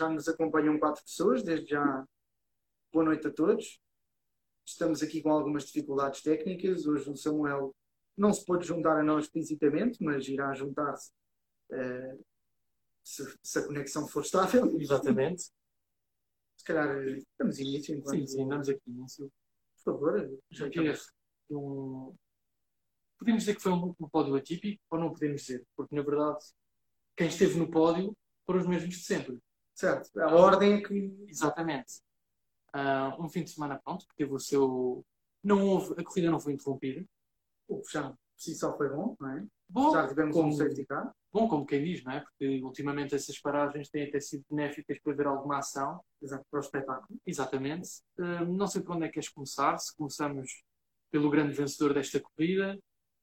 já nos acompanham quatro pessoas, desde já boa noite a todos. Estamos aqui com algumas dificuldades técnicas. Hoje o Samuel não se pôde juntar a nós fisicamente, mas irá juntar-se uh, se, se, a conexão for estável. Exatamente. Se calhar damos início enquanto. Sim, sim, damos aqui início. Por favor, já um... Podemos dizer que foi um, um pódio atípico ou não podemos dizer? Porque na verdade quem esteve no pódio foram os mesmos de sempre. Certo, a ordem é que. Exatamente. Uh, um fim de semana pronto, que teve o seu. Não houve, a corrida não foi interrompida. O já si só foi bom, não é? Bom, já tivemos como, um safety car. Bom, como quem diz, não é? Porque ultimamente essas paragens têm até sido benéficas para ver alguma ação. Exato, para o espetáculo. Exatamente. Uh, não sei por onde é que queres começar. Se começamos pelo grande vencedor desta corrida,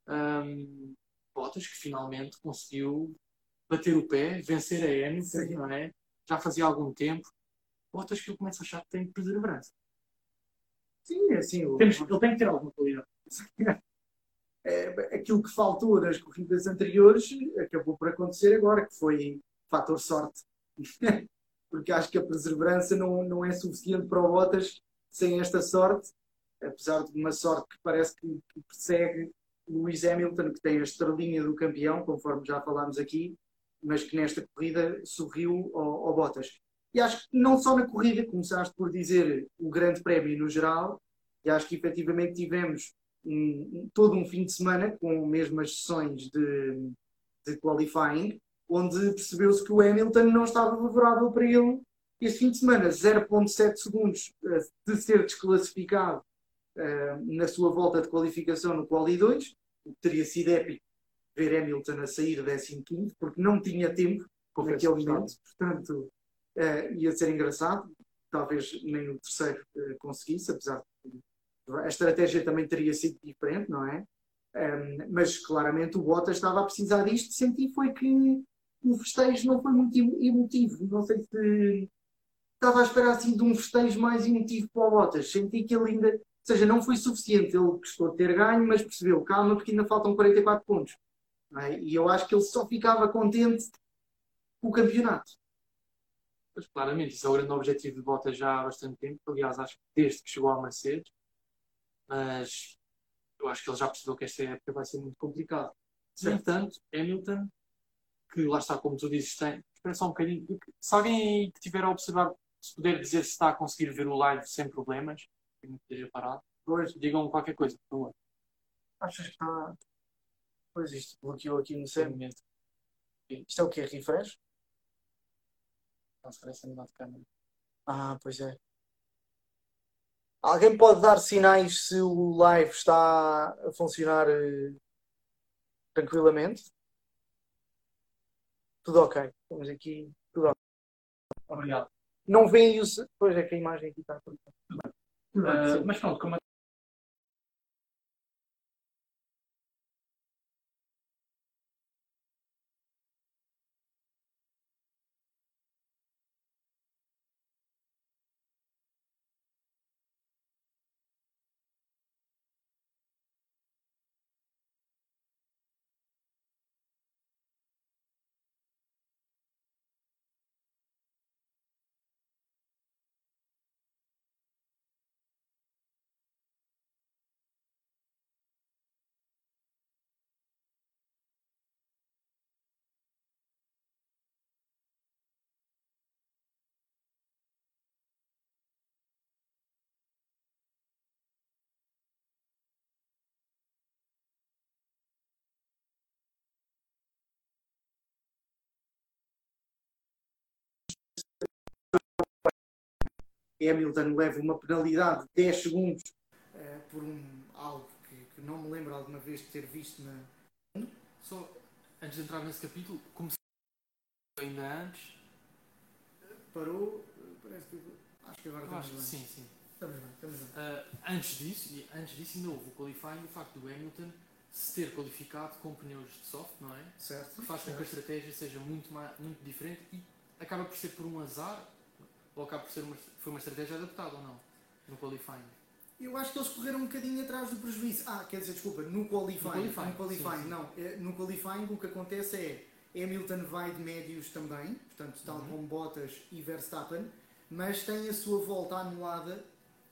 um, Bottas, que finalmente conseguiu bater o pé, vencer a Hamilton, não é? Já fazia algum tempo. Bottas que eu começo a achar que tem perseverança. Sim, é assim. O... Temos, ele tem que ter alguma qualidade. É, aquilo que faltou nas corridas anteriores acabou por acontecer agora, que foi fator sorte. Porque acho que a perseverança não, não é suficiente para o Bottas sem esta sorte, apesar de uma sorte que parece que, que persegue Lewis Hamilton, que tem a estrelinha do campeão, conforme já falámos aqui, mas que nesta corrida sorriu ao, ao Bottas. E acho que não só na corrida, começaste por dizer o grande prémio no geral, e acho que efetivamente tivemos um, todo um fim de semana com mesmas sessões de, de qualifying, onde percebeu-se que o Hamilton não estava favorável para ele este fim de semana. 0,7 segundos eh, de ser desclassificado uh, na sua volta de qualificação no Quali 2, o que teria sido épico ver Hamilton a sair 15 porque não tinha tempo naquele momento, portanto uh, ia ser engraçado. Talvez nem o terceiro uh, conseguisse, apesar de a estratégia também teria sido diferente, não é? Um, mas claramente o Bottas estava a precisar disto. Senti foi que o festejo não foi muito emotivo. Não sei se estava a esperar assim de um festejo mais emotivo para o Bottas. Senti que ele ainda, ou seja, não foi suficiente. Ele gostou de ter ganho, mas percebeu, calma, porque ainda faltam 44 pontos. É? E eu acho que ele só ficava contente com o campeonato. Pois, claramente, isso é o grande objetivo de Bottas já há bastante tempo. Aliás, acho que desde que chegou à Mercedes. Mas eu acho que ele já percebeu que esta época vai ser muito complicada. No entanto, Hamilton, que lá está, como tu dizes, tem. Espera só um bocadinho. Se alguém que estiver a observar, se puder dizer se está a conseguir ver o live sem problemas, que não esteja parado, digam qualquer coisa, por favor. Achas que está. Pois isto bloqueou aqui no segmento. Isto é o quê? Refresh? Transferência de câmera. Ah, pois é. Alguém pode dar sinais se o live está a funcionar uh, tranquilamente? Tudo ok. Estamos aqui. Tudo ok. Obrigado. Não veem o. Pois é que a imagem aqui está. Uh, mas pronto, como Hamilton leva uma penalidade de 10 segundos uh, por um, algo que, que, não me lembro alguma vez de ter visto na. Só antes de entrar nesse capítulo, como ainda antes. Parou, parece que. Acho que agora estamos bem. Sim, sim. Estamos bem, estamos bem. Uh, antes disso, e antes disso ainda houve o qualifying, o facto do Hamilton se ter qualificado com pneus de soft, não é? Certo. Que faz com que a estratégia seja muito, mais, muito diferente e acaba por ser por um azar ou acaba por ser uma, foi uma estratégia adaptada ou não? No qualifying? Eu acho que eles correram um bocadinho atrás do prejuízo. Ah, quer dizer, desculpa, no qualifying. No qualifying, no qualifying sim, sim. não. É, no qualifying o que acontece é Hamilton vai de médios também, portanto, tal Uhum. como Bottas e Verstappen, mas tem a sua volta anulada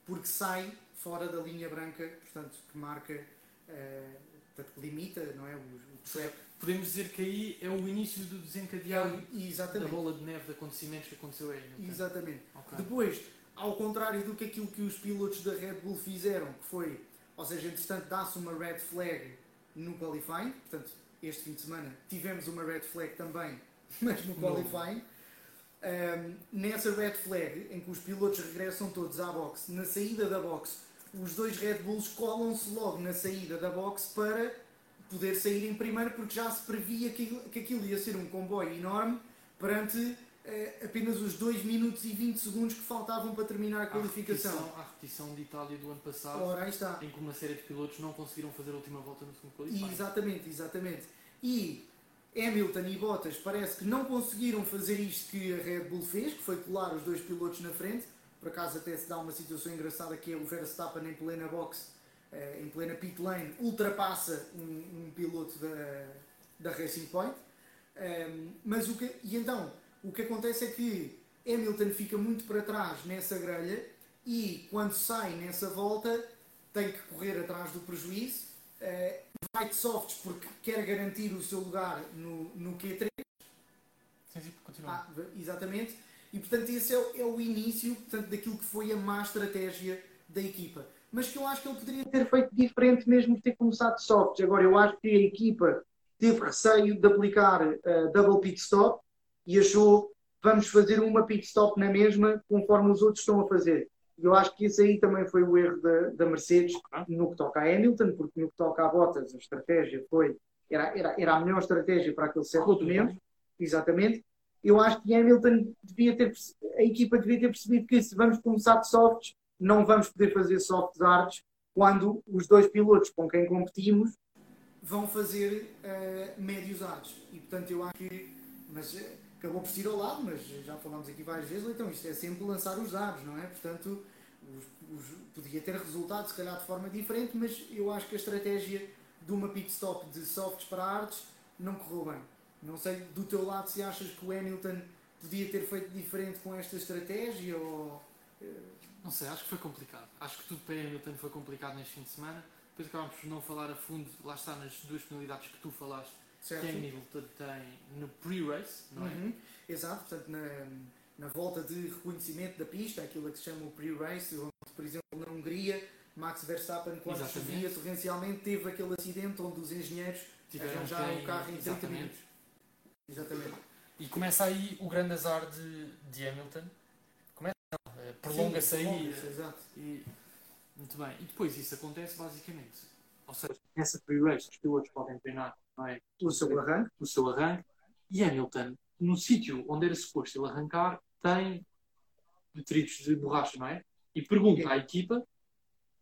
porque sai fora da linha branca, portanto, que marca, eh, portanto, limita, não é? O, o trap. Podemos dizer que aí é o início do desencadear da Exatamente. bola de neve de acontecimentos que aconteceu aí. Hamilton. Exatamente. Ok. Depois, ao contrário do que aquilo que os pilotos da Red Bull fizeram, que foi, ou seja, entretanto dá-se uma red flag no qualifying, portanto, este fim de semana tivemos uma red flag também, mas no qualifying. Um, nessa red flag, em que os pilotos regressam todos à box, na saída da box, os dois Red Bulls colam-se logo na saída da box para poder sair em primeiro, porque já se previa que, aquilo- que aquilo ia ser um comboio enorme perante eh, apenas os 2 minutos e 20 segundos que faltavam para terminar a qualificação. repetição, há repetição de Itália do ano passado, Ora, em que uma série de pilotos não conseguiram fazer a última volta no segundo qualifying. Exatamente, exatamente. E Hamilton e Bottas parece que não conseguiram fazer isto que a Red Bull fez, que foi colar os dois pilotos na frente. Por acaso até se dá uma situação engraçada que é o Verstappen em plena box, eh, em plena pit lane, ultrapassa um, um piloto da, da Racing Point. Um, mas o que, e então, o que acontece é que Hamilton fica muito para trás nessa grelha e quando sai nessa volta tem que correr atrás do prejuízo. eh, vai de softs porque quer garantir o seu lugar no, no Q3. Sim, sim, continua. Ah, exatamente. E portanto esse é, o- é o início portanto, daquilo que foi a má estratégia da equipa. Mas que eu acho que ele poderia ter feito diferente mesmo ter começado de softs. Agora eu acho que a equipa teve receio de aplicar eh, double pit stop e achou vamos fazer uma pit stop na mesma conforme os outros estão a fazer. E eu acho que esse aí também foi o erro da, da Mercedes no que toca a Hamilton, porque no que toca a Bottas a estratégia foi era, era, era a melhor estratégia para aquele certo momento. Exatamente. Eu acho que Hamilton devia ter, a equipa devia ter percebido que se vamos começar de softs, não vamos poder fazer softs hards quando os dois pilotos com quem competimos vão fazer eh, médios hards. E portanto eu acho que. Mas eh, acabou por ir ao lado, mas já falámos aqui várias vezes, então isto é sempre lançar os dados, não é? Portanto, os- os- podia ter resultado se calhar de forma diferente, mas eu acho que a estratégia de uma pit stop de softs para hards não correu bem. Não sei do teu lado se achas que o Hamilton podia ter feito diferente com esta estratégia ou. eh, Não sei, acho que foi complicado. Acho que tudo para Hamilton foi complicado neste fim de semana. Depois acabámos por não falar a fundo, lá está nas duas penalidades que tu falaste, certo? que Hamilton tem no pre-race, não é? Uhum, Exato, portanto, na, na volta de reconhecimento da pista, aquilo que se chama o pre-race, onde, por exemplo, na Hungria, Max Verstappen, quando chovia torrencialmente, teve aquele acidente onde os engenheiros Tiveram arranjaram o carro em 30 exatamente. minutos. Exatamente. E começa aí o grande azar de, de Hamilton. Começa, não, eh, prolonga-se aí. prolonga-se, exato. E, muito bem. E depois isso acontece basicamente. Ou seja, nessa pre-race os pilotos podem treinar não é? O seu arranque, o seu arranque e Hamilton, no sítio onde era suposto ele arrancar, tem detritos de borracha, não é? E pergunta à equipa,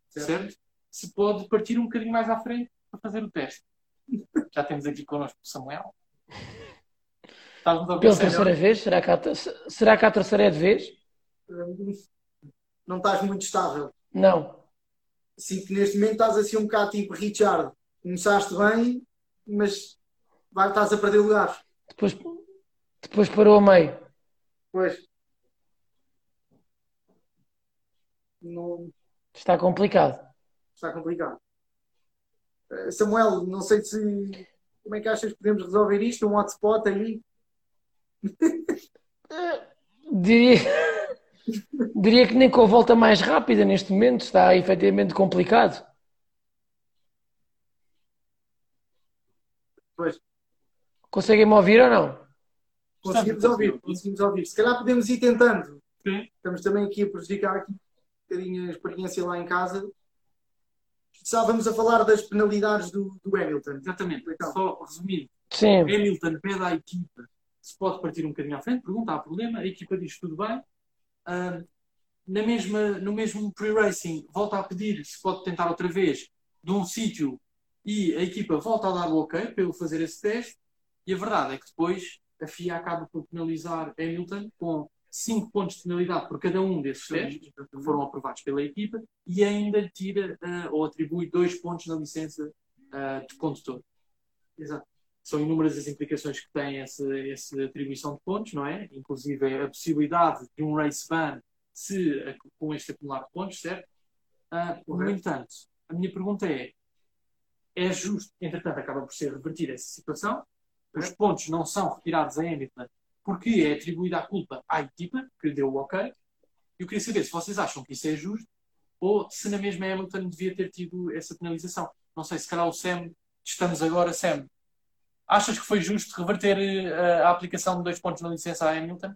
Certo. certo? Se pode partir um bocadinho mais à frente para fazer o teste. Já temos aqui connosco o Samuel. A Pela terceira vez? Será que, há, será que a terceira é de vez? não estás muito estável. Não. Sinto que neste momento estás assim um bocado tipo Richard. Começaste bem, mas vai, estás a perder lugares. Depois, depois parou a meio. Pois. Não, Está complicado. está complicado. Eh, Samuel, não sei se. Como é que achas que podemos resolver isto? Um hotspot aí? Diria, diria que nem com a volta mais rápida neste momento está efetivamente complicado. Pois, Conseguem-me ouvir ou não? conseguimos ouvir, conseguimos ouvir. Se calhar podemos ir tentando. Sim. Estamos também aqui a prejudicar aqui um bocadinho a experiência lá em casa. Estávamos a falar das penalidades do, do Hamilton. Exatamente. Então. Só resumindo, Sim. Hamilton pede à equipa se pode partir um bocadinho à frente, pergunta, há problema, a equipa diz tudo bem. Ah, na mesma, no mesmo pre-racing, volta a pedir se pode tentar outra vez de um sítio e a equipa volta a dar o ok para ele fazer esse teste. E a verdade é que depois a FIA acaba por penalizar Hamilton com 5 pontos de penalidade por cada um desses testes que foram aprovados pela equipa e ainda tira ah, ou atribui 2 pontos na licença ah, de condutor. Exato. São inúmeras as implicações que tem essa, essa atribuição de pontos, não é? Inclusive a possibilidade de um race ban se, com este acumulado de pontos, certo? Uh, no entanto, a minha pergunta é: é justo, entretanto, acaba por ser revertida essa situação, os pontos não são retirados a Hamilton porque é atribuída a culpa à equipa, que lhe deu o ok. Eu queria saber se vocês acham que isso é justo ou se na mesma Hamilton devia ter tido essa penalização. Não sei, se calhar o Sam, estamos agora, Sam, achas que foi justo reverter eh, a, aplicação de dois pontos na licença a Hamilton?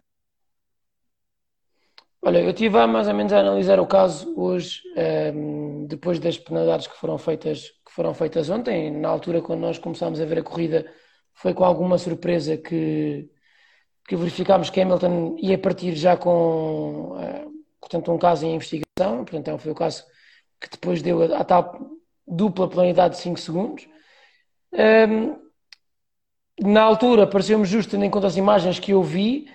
Olha, eu estive mais ou menos a analisar o caso hoje, ehm, depois das penalidades que foram feitas que foram feitas ontem. Na altura, quando nós começámos a ver a corrida, foi com alguma surpresa que, que verificámos que Hamilton ia partir já com, uh, portanto, um caso em investigação. Portanto, é foi o caso que depois deu a, a tal dupla penalidade de 5 segundos. Um, ehm, na altura, pareceu-me justo, tendo em conta as imagens que eu vi,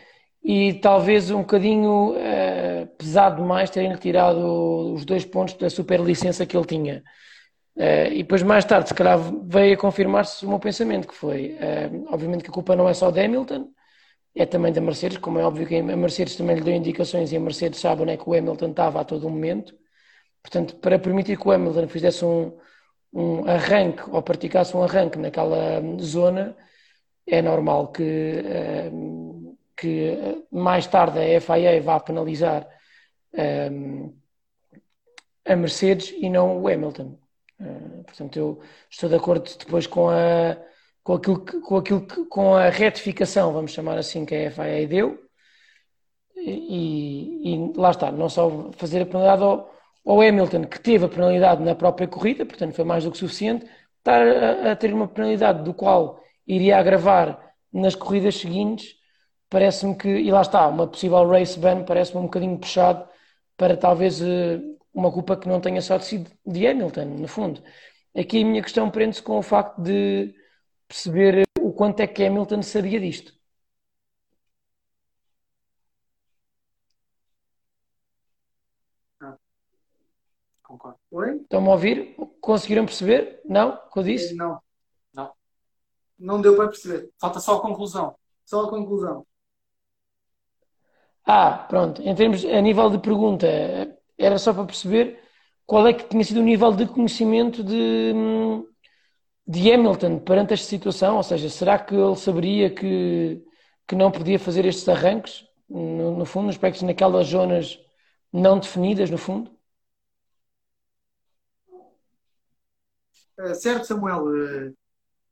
e talvez um bocadinho uh, pesado demais terem retirado os dois pontos da superlicença que ele tinha. Uh, e depois, mais tarde, se calhar veio a confirmar-se o meu pensamento, que foi, uh, obviamente que a culpa não é só de Hamilton, é também da Mercedes, como é óbvio que a Mercedes também lhe deu indicações e a Mercedes sabe onde é que o Hamilton estava a todo momento. Portanto, para permitir que o Hamilton fizesse um, um arranque ou praticasse um arranque naquela zona, é normal que que eh, mais tarde a FIA vá penalizar ehm, a Mercedes e não o Hamilton. Uh, portanto, eu estou de acordo depois com a com aquilo, que, com aquilo que, com a retificação, vamos chamar assim, que a FIA deu. E, e lá está, não só fazer a penalidade ao, ao, Hamilton, que teve a penalidade na própria corrida, portanto foi mais do que suficiente, estar a, a ter uma penalidade do qual iria agravar nas corridas seguintes parece-me que, e lá está, uma possível race ban parece-me um bocadinho puxado para talvez eh, uma culpa que não tenha só sido de Hamilton, no fundo. Aqui a minha questão prende-se com o facto de perceber o quanto é que Hamilton sabia disto. Ah. Concordo. Oi? Estão-me a ouvir? Conseguiram perceber? Não? O que eu disse? Não. Não deu para perceber. Falta só a conclusão. Só a conclusão. Ah, pronto. Em termos, a nível de pergunta, era só para perceber qual é que tinha sido o nível de conhecimento de, de Hamilton perante esta situação. Ou seja, será que ele saberia que, que não podia fazer estes arranques, no, no fundo, aspectos naquelas zonas não definidas, no fundo? Uh, certo, Samuel.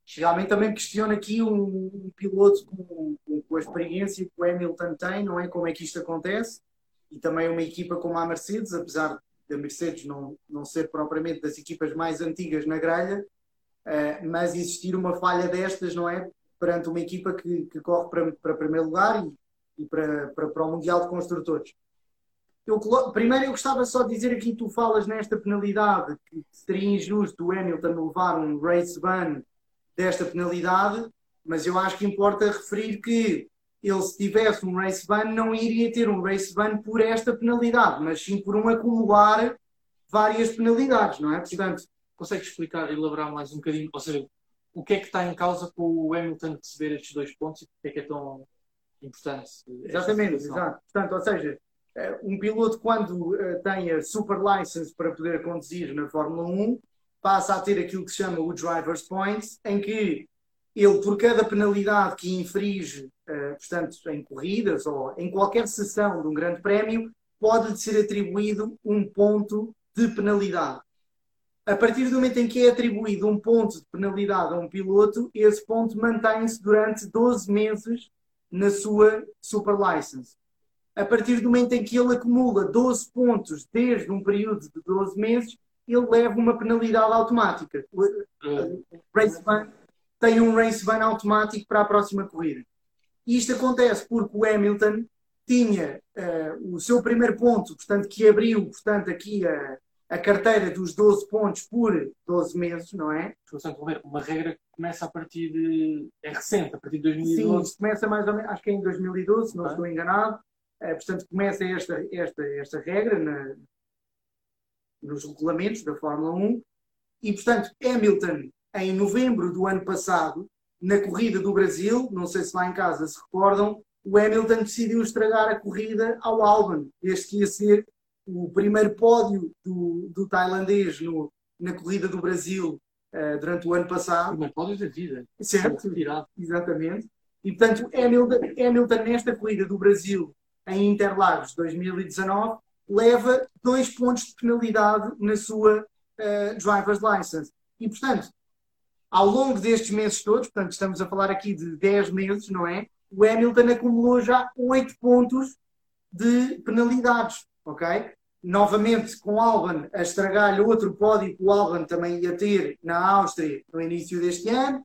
Realmente também questiono aqui um, piloto com, com, a experiência que o Hamilton tem, não é? Como é que isto acontece? E também uma equipa como a Mercedes, apesar da Mercedes não, não ser propriamente das equipas mais antigas na grelha, uh, mas existir uma falha destas, não é? Perante uma equipa que, que corre para, para primeiro lugar e, e para, para, para o Mundial de Construtores. Eu, primeiro, eu gostava só de dizer aqui: tu falas nesta penalidade que seria injusto o Hamilton levar um race ban desta penalidade, mas eu acho que importa referir que ele, se tivesse um race ban, não iria ter um race ban por esta penalidade, mas sim por um acumular várias penalidades, não é? Portanto, consegue explicar e elaborar mais um bocadinho? Ou seja, o que é que está em causa com o Hamilton receber estes dois pontos e porque é que é tão importante? Exatamente, exato. Portanto, ou seja, eh, um piloto quando eh, tem a super license para poder conduzir na Fórmula 1 passa a ter aquilo que se chama o driver's points, em que ele, por cada penalidade que infringe, uh, portanto, em corridas ou em qualquer sessão de um grande prémio, pode ser atribuído um ponto de penalidade. A partir do momento em que é atribuído um ponto de penalidade a um piloto, esse ponto mantém-se durante 12 meses na sua super license. A partir do momento em que ele acumula 12 pontos desde um período de 12 meses, ele leva uma penalidade automática. O race ban tem um race ban automático para a próxima corrida. E isto acontece porque o Hamilton tinha uh, o seu primeiro ponto, portanto, que abriu, portanto, aqui a, a carteira dos 12 pontos por 12 meses, não é? Uma regra que começa a partir de. é recente, a partir de 2012. Sim, começa mais ou menos, acho que é em 2012, se não ah. estou enganado. Uh, portanto, começa esta, esta, esta regra na, nos regulamentos da Fórmula 1. E, portanto, Hamilton, em novembro do ano passado, na corrida do Brasil, não sei se lá em casa se recordam, o Hamilton decidiu estragar a corrida ao Albon. Este ia ser o primeiro pódio do, do tailandês no, na corrida do Brasil uh, durante o ano passado. O primeiro pódio da vida. Certo, exatamente. E portanto, Hamilton, Hamilton nesta corrida do Brasil em Interlagos 2019 leva dois pontos de penalidade na sua uh, driver's license. E portanto, ao longo destes meses todos, portanto, estamos a falar aqui de 10 meses, não é? O Hamilton acumulou já 8 pontos de penalidades, ok? Novamente com Albon a estragar-lhe outro pódio que o Albon também ia ter na Áustria no início deste ano.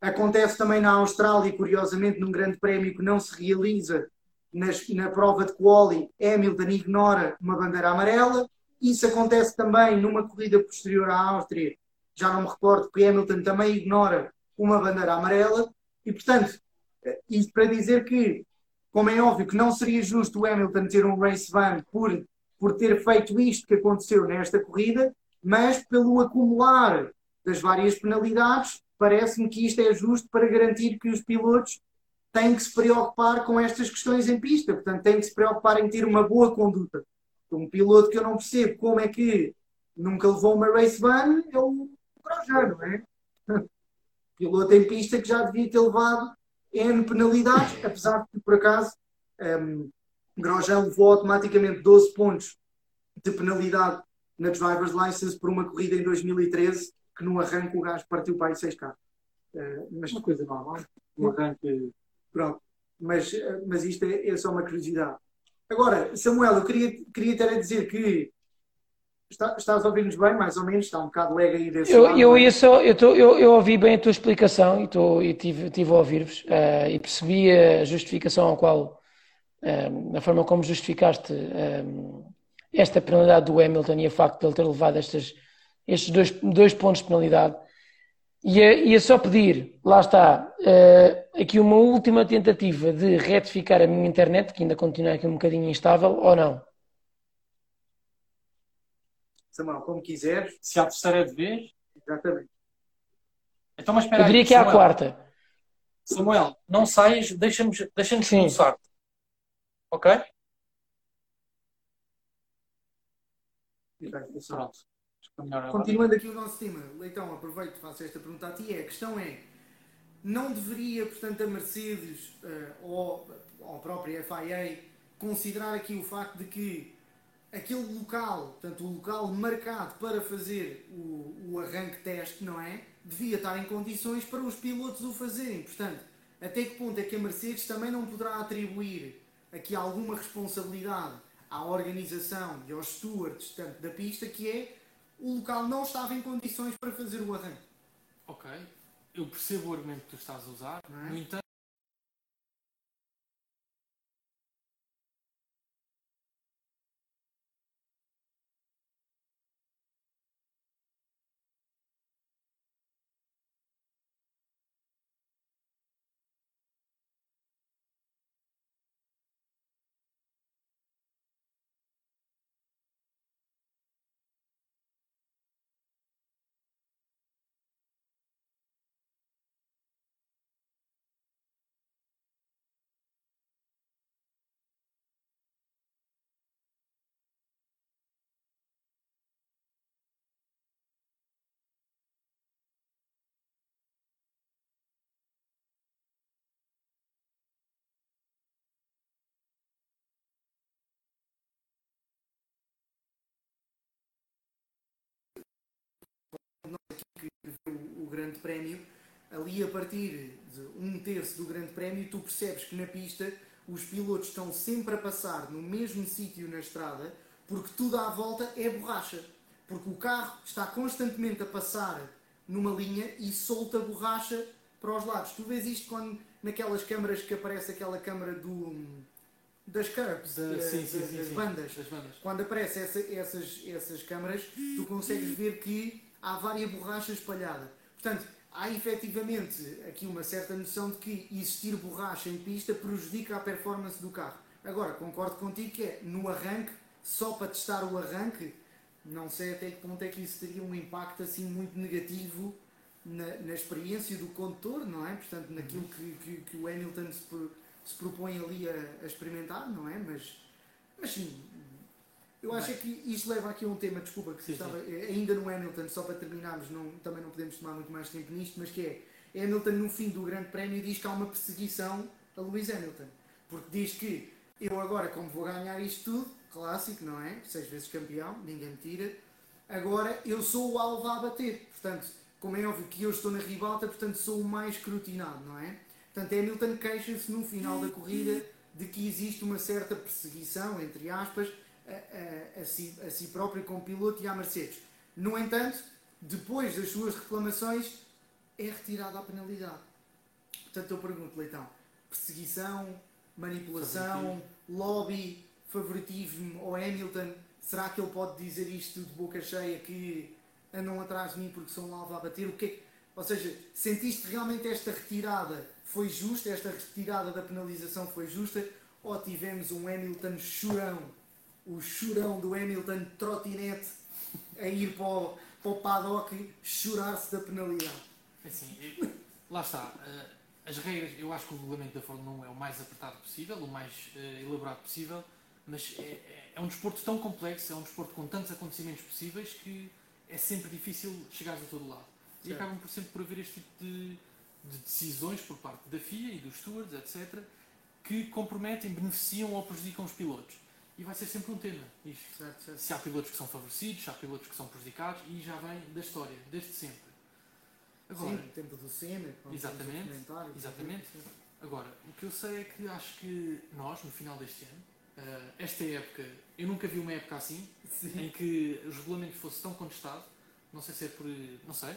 Acontece também na Austrália, curiosamente, num grande prémio que não se realiza nas, na prova de quali, Hamilton ignora uma bandeira amarela. Isso acontece também numa corrida posterior à Áustria, já não me recordo que Hamilton também ignora uma bandeira amarela. E, portanto, isto para dizer que, como é óbvio que não seria justo o Hamilton ter um race ban por, por ter feito isto que aconteceu nesta corrida, mas pelo acumular das várias penalidades, parece-me que isto é justo para garantir que os pilotos têm que se preocupar com estas questões em pista, portanto, têm que se preocupar em ter uma boa conduta. Um piloto que eu não percebo como é que nunca levou uma race ban é o Grosjean, não é? Piloto em pista que já devia ter levado N penalidades, apesar de por acaso, um, Grosjean levou automaticamente 12 pontos de penalidade na Driver's License por uma corrida em 2013 que no arranque o gajo partiu para aí 6 carros. Uh, mas uma coisa normal. No arranque. Pronto. Mas, uh, mas isto é, é, só uma curiosidade. Agora, Samuel, eu queria, queria ter a dizer que Está, estás a ouvir-nos bem, mais ou menos? Está um bocado lega aí desse eu, lado. Eu, é? ia só, eu, tô, eu, eu ouvi bem a tua explicação e, tô, e tive, tive a ouvir-vos uh, e percebi a justificação ao qual, um, a forma como justificaste um, esta penalidade do Hamilton e o facto de ele ter levado estas, estes dois, dois pontos de penalidade. Ia, ia só pedir, lá está, uh, aqui uma última tentativa de retificar a minha internet, que ainda continua aqui um bocadinho instável, ou não? Samuel, como quiseres. Se há terceira de vez? Exatamente. Então, mas espera Eu diria aí, que é a Samuel. quarta. Samuel, não saias, deixa-nos deixa expulsar-te. Ok? Pronto. Continuando aqui o nosso tema, Leitão, aproveito e faço esta pergunta a ti. É, a questão é, não deveria, portanto, a Mercedes uh, ou, ou a própria FIA considerar aqui o facto de que aquele local, portanto, o local marcado para fazer o, o arranque teste, não é? Devia estar em condições para os pilotos o fazerem. Portanto, até que ponto é que a Mercedes também não poderá atribuir aqui alguma responsabilidade à organização e aos stewards portanto, da pista, que é o local não estava em condições para fazer o arranque. Ok, eu percebo o argumento que tu estás a usar, é? no entanto, Grande Prémio, ali a partir de um terço do Grande Prémio, tu percebes que na pista os pilotos estão sempre a passar no mesmo sítio na estrada, porque tudo à volta é borracha. Porque o carro está constantemente a passar numa linha e solta borracha para os lados. Tu vês isto quando, naquelas câmaras que aparece aquela câmara do, das curbs, da, da, sim, sim, das, sim, das, bandas. das, bandas. Quando aparecem essa, essas, essas câmaras, tu consegues ver que há várias borrachas espalhada. Portanto, há efetivamente aqui uma certa noção de que existir borracha em pista prejudica a performance do carro. Agora, concordo contigo que é no arranque, só para testar o arranque, não sei até que ponto é que isso teria um impacto assim muito negativo na, na experiência do condutor, não é? Portanto, naquilo que, que, que o Hamilton se, pro- se propõe ali a, a experimentar, não é? Mas, mas sim, eu acho é que isto leva aqui a um tema, desculpa, que Sim, estava eh, ainda no Hamilton, só para terminarmos, não, também não podemos tomar muito mais tempo nisto, mas que é Hamilton no fim do Grande Prémio diz que há uma perseguição a Lewis Hamilton, porque diz que eu agora, como vou ganhar isto tudo, clássico, não é? Seis vezes campeão, ninguém me tira, agora eu sou o alvo a bater, portanto, como é óbvio que eu estou na ribalta, portanto sou o mais escrutinado, não é? Portanto, Hamilton queixa-se no final da corrida de que existe uma certa perseguição, entre aspas, a, a- si, a si próprio como piloto e à Mercedes. No entanto, depois das suas reclamações, é retirada a penalidade. Portanto, eu pergunto, Leitão, perseguição, manipulação, lobby, favoritismo ao Hamilton, será que ele pode dizer isto de boca cheia que andam atrás de mim porque sou um alvo a bater? O que é que- Ou seja, sentiste realmente esta retirada foi justa, esta retirada da penalização foi justa, ou tivemos um Hamilton chorão, o chorão do Hamilton trotinete a ir para o, para o paddock chorar-se da penalidade? Assim, eu- lá está. eh, As regras, eu acho que o regulamento da Fórmula 1 é o mais apertado possível, o mais eh, elaborado possível, mas é, é- é um desporto tão complexo, é um desporto com tantos acontecimentos possíveis que é sempre difícil chegar a todo lado. E Certo. acabam por sempre por haver este tipo de, de decisões por parte da FIA e dos stewards, etc., que comprometem, beneficiam ou prejudicam os pilotos. E vai ser sempre um tema, isto. Certo, certo. Se há pilotos que são favorecidos, se há pilotos que são prejudicados, e já vem da história, desde sempre. Agora, Sim, o tempo do Senna, Exatamente, exatamente. Agora, o que eu sei é que acho que nós, no final deste ano, eh, esta época, eu nunca vi uma época assim, Sim. em que os regulamentos fossem tão contestados, não sei se é por, não sei,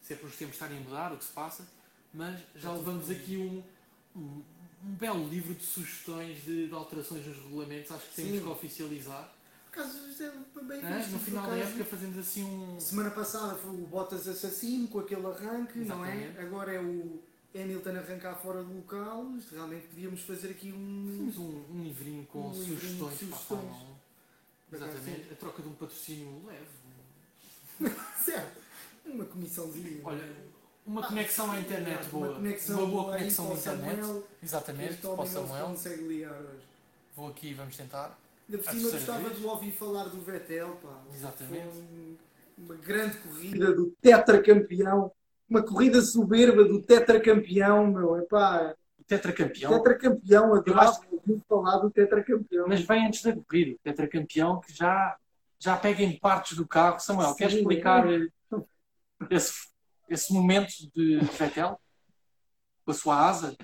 se é por os tempos estarem a mudar, o que se passa, mas já levamos aqui um, um, um belo livro de sugestões de, de alterações nos regulamentos, acho que temos Sim. que oficializar. Por acaso, é bem Hã? visto, no final da época fazemos assim um... Semana passada foi o Bottas assassino com aquele arranque, não é? Exatamente. Agora é o Hamilton arrancar fora do local. Realmente podíamos fazer aqui um. Temos um, um livrinho com Um livrinho de sugestões, para a sugestões. Fórmula 1. Por acaso, Exatamente, a troca de um patrocínio leve. Certo. Uma comissãozinha. Olha, uma conexão à internet Uma boa. conexão uma boa conexão à internet. Samuel. Exatamente, para o Samuel. consegue ligar hoje. Vou aqui e vamos tentar. Ainda por cima gostava vez. de ouvir falar do Vettel, pá. Exatamente. Foi um- uma grande corrida do tetracampeão. Uma corrida soberba do tetracampeão, meu. Epá, Tetracampeão. tetracampeão, adorava acho ouvir falar do tetracampeão. Mas vem antes da corrida. O tetracampeão que já, já pega em partes do carro. Samuel, Sim, queres explicar eh, esse, esse momento de Vettel? Com a sua asa?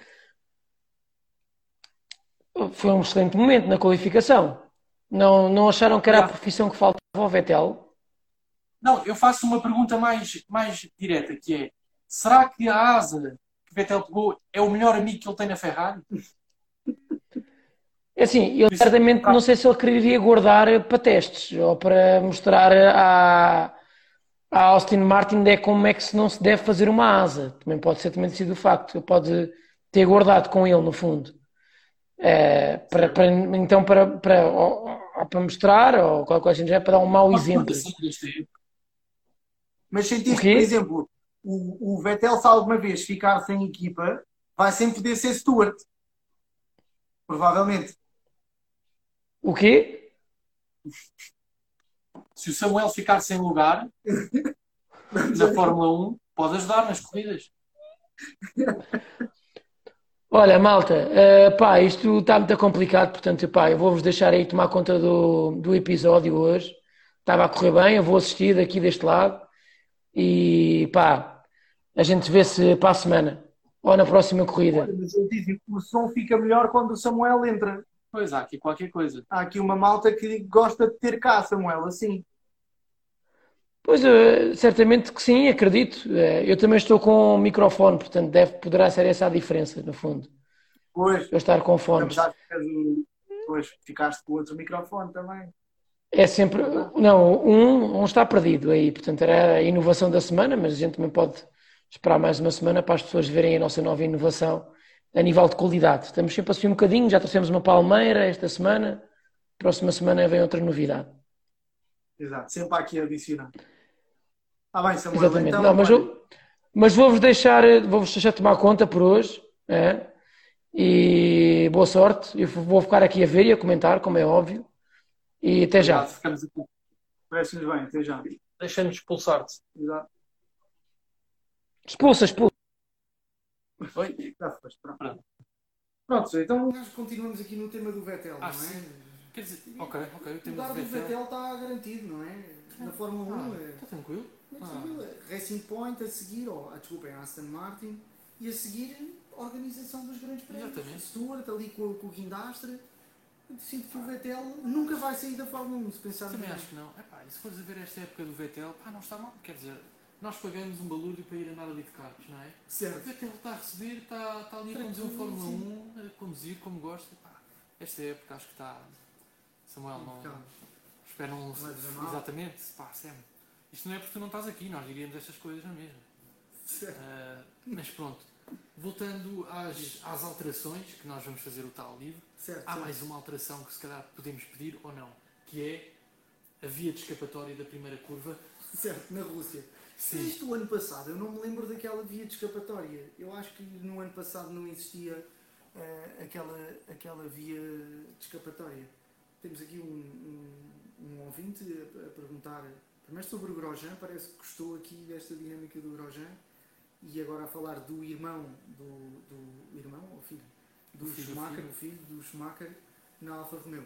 Foi um excelente momento na qualificação. Não, não acharam que era a Já. profissão que faltava ao Vettel? Não, eu faço uma pergunta mais, mais direta, que é será que a asa que Vettel pegou é o melhor amigo que ele tem na Ferrari? É assim, ele Isso- certamente não sei se ele quereria guardar para testes ou para mostrar à, à Austin Martin de como é que se não se deve fazer uma asa. Também pode ser também sido o facto. Ele pode ter guardado com ele, no fundo. É, para, para- então, para, para, ou- ou para mostrar, ou qualquer coisa assim, já para dar um mau exemplo. Mas sentiste, por exemplo, o, o Vettel, se alguma vez ficar sem equipa, vai sempre poder ser Stewart. Provavelmente. O quê? Se o Samuel ficar sem lugar na Fórmula 1, pode ajudar nas corridas. Olha, malta, eh, pá, isto está muito complicado, portanto, pá, eu vou-vos deixar aí tomar conta do, do episódio hoje. Estava a correr bem, eu vou assistir daqui deste lado e pá, a gente vê se para a semana ou na próxima corrida. Olha, mas eu disse, o som fica melhor quando o Samuel entra. Pois há aqui qualquer coisa. Há aqui uma malta que gosta de ter cá, Samuel, assim. Pois, eh, certamente que sim, acredito. Eh, eu também estou com o microfone, portanto, deve, poderá ser essa a diferença, no fundo. Pois, Eu estar com fones. pois, ficaste com outro microfone também. É sempre. Não, um, um está perdido aí, portanto, era a inovação da semana, mas a gente também pode esperar mais uma semana para as pessoas verem a nossa nova inovação a nível de qualidade. Estamos sempre a subir um bocadinho, já trouxemos uma palmeira esta semana, próxima semana vem outra novidade. Exato, sempre há aqui a adicionar. Ah, bem, Samuel, Exatamente. então, Não, mas eu, Mas vou-vos deixar, vou-vos deixar tomar conta por hoje. É? E boa sorte. Eu vou ficar aqui a ver e a comentar, como é óbvio. E até já. Ficamos aqui. Parece-nos bem, até já. Deixa-nos expulsar-te. Exato. Expulsa, expulsa. Oi? Já foste, pronto. Pronto, então continuamos aqui no tema do Vettel, Ah, não é? sim. Quer dizer, ok, ok, o tema do do Vettel. Vettel está garantido, não é? Na Fórmula 1. Ah, é- está tranquilo? é Ah. tranquilo, é Racing Point a seguir, ou, ah, desculpa, é Aston Martin, e a seguir a organização dos grandes prémios. Exatamente. Stuart ali com, com o guindastre. Sinto que o Vettel nunca vai sair da Fórmula 1, se pensar Também bem. acho que não. Epá, e se fores a ver esta época do Vettel, pá, não está mal. Quer dizer, nós pagamos um balúrdio para ir andar ali de carros, não é? Certo. Vettel está a receber, está, está ali a conduzir um Fórmula 1, a conduzir como gosta. Pá, esta época acho que está. Samuel, não. Espero não. Mal. Exatamente, pá, Sam. Isto não é porque tu não estás aqui, nós diríamos estas coisas na mesma. Certo. Ah, mas pronto, voltando às, às alterações, que nós vamos fazer o tal livro, Certo. há certo. mais uma alteração que se calhar podemos pedir ou não, que é a via de escapatória da primeira curva. Certo, na Rússia. Sim. Isto o ano passado, eu não me lembro daquela via de escapatória. Eu acho que no ano passado não existia eh, aquela, aquela via de escapatória. Temos aqui um, um, um ouvinte a, a perguntar, primeiro sobre o Grosjean, parece que gostou aqui desta dinâmica do Grosjean, e agora a falar do irmão, do, do irmão ou filho? Do O filho, Schumacher, filho. o filho do Schumacher na Alfa Romeo.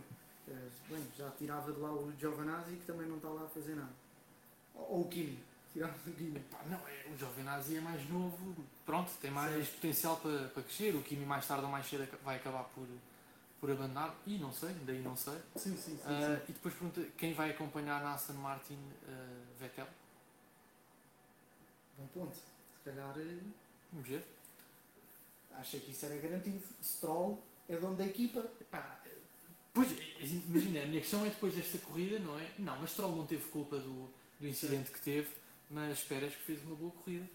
Eh, bem, já tirava de lá o Giovanazzi que também não está lá a fazer nada. Ou, ou o Kimi, não, é, o Giovinazzi é mais novo, pronto, tem mais potencial para, para crescer. O Kimi mais tarde ou mais cedo vai acabar por, por abandonar. E não sei, daí não sei. Sim, sim, sim. Ah, sim. e depois pergunta quem vai acompanhar na Aston Martin ah, Vettel. Bom ponto. Se calhar eh, Vamos ver. achei que isso era garantido. Stroll é dono da equipa. Epá, pois, imagina, a minha questão é depois desta corrida, não é? Não, mas Stroll não teve culpa do, do incidente que teve, mas esperas que fez uma boa corrida.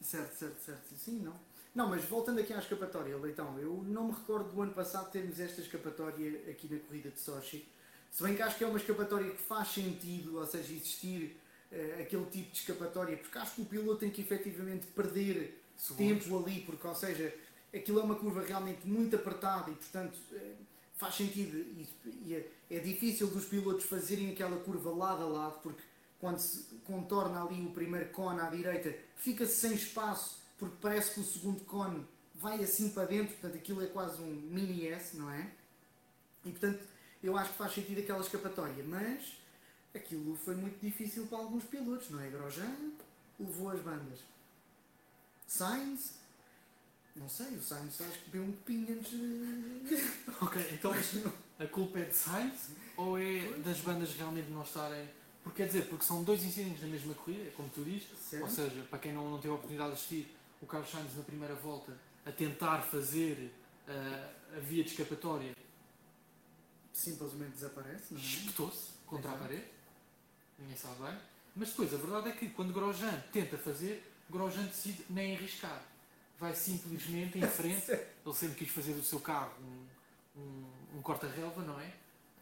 Certo, certo, certo. Sim, não. Não, mas voltando aqui à escapatória, Leitão, eu não me recordo do ano passado termos esta escapatória aqui na corrida de Sochi. Se bem que acho que é uma escapatória que faz sentido, ou seja, existir eh, aquele tipo de escapatória, porque acho que o piloto tem que efetivamente perder Segundos. tempo ali, porque, ou seja, aquilo é uma curva realmente muito apertada e, portanto, eh, faz sentido e, e é, é difícil dos pilotos fazerem aquela curva lado a lado, porque quando se contorna ali o primeiro cone à direita, fica-se sem espaço, porque parece que o segundo cone vai assim para dentro, portanto, aquilo é quase um mini S, não é? E, portanto, eu acho que faz sentido aquela escapatória, mas aquilo foi muito difícil para alguns pilotos, não é? Grosjean levou as bandas. Sainz, não sei, o Sainz acho que deu um copinho antes de... Ok, então a culpa é de Sainz ou é das bandas realmente não estarem. Porque quer dizer, porque são dois incidentes na mesma corrida, como tu dizes, Certo. ou seja, para quem não, não teve a oportunidade de assistir, o Carlos Sainz na primeira volta a tentar fazer ah, a via de escapatória Simplesmente desaparece, não é? espetou-se contra a Exato. parede, ninguém sabe bem. Mas depois, a verdade é que quando Grosjean tenta fazer, Grosjean decide nem arriscar. Vai simplesmente em frente. Ele sempre quis fazer do seu carro um, um, um corta-relva, não é?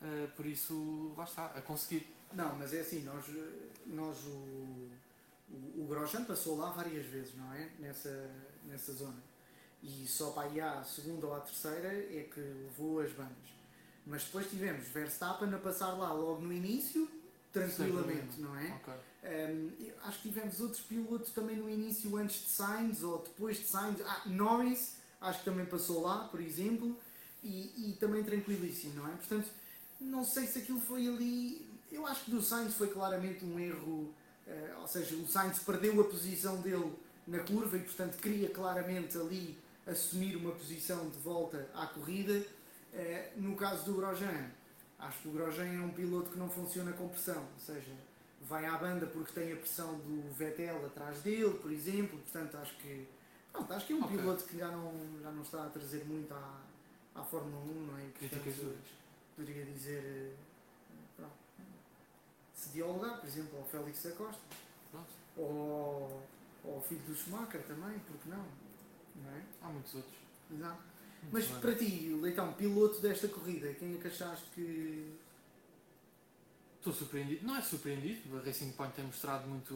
Ah, por isso, lá está, a conseguir. Não, mas é assim, nós, nós o, o, o Grosjean passou lá várias vezes, não é? Nessa, nessa zona. E só para aí à segunda ou à terceira é que levou as bandas. Mas depois tivemos Verstappen a passar lá logo no início, tranquilamente, não é? Ok. Um, acho que tivemos outros pilotos também no início, antes de Sainz ou depois de Sainz. Ah, Norris, acho que também passou lá, por exemplo, e, e também tranquilíssimo, não é? Portanto, não sei se aquilo foi ali. Eu acho que do Sainz foi claramente um erro, eh, ou seja, o Sainz perdeu a posição dele na curva e, portanto, queria claramente ali assumir uma posição de volta à corrida. Eh, no caso do Grosjean, acho que o Grosjean é um piloto que não funciona com pressão, ou seja, vai à banda porque tem a pressão do Vettel atrás dele, por exemplo, portanto acho que pronto, acho que é um Ok. piloto que já não, já não está a trazer muito à, à Fórmula 1, não é? E, Críticas duras. Poderia dizer eh, pronto, se dialogar, por exemplo, ao Félix da Costa ou ao filho do Schumacher também, porque não? Não é? Há muitos outros. Exato. Muito Mas bem. para ti, Leitão, piloto desta corrida, quem é que achaste que Estou surpreendido, não é surpreendido, a Racing Point tem mostrado muito,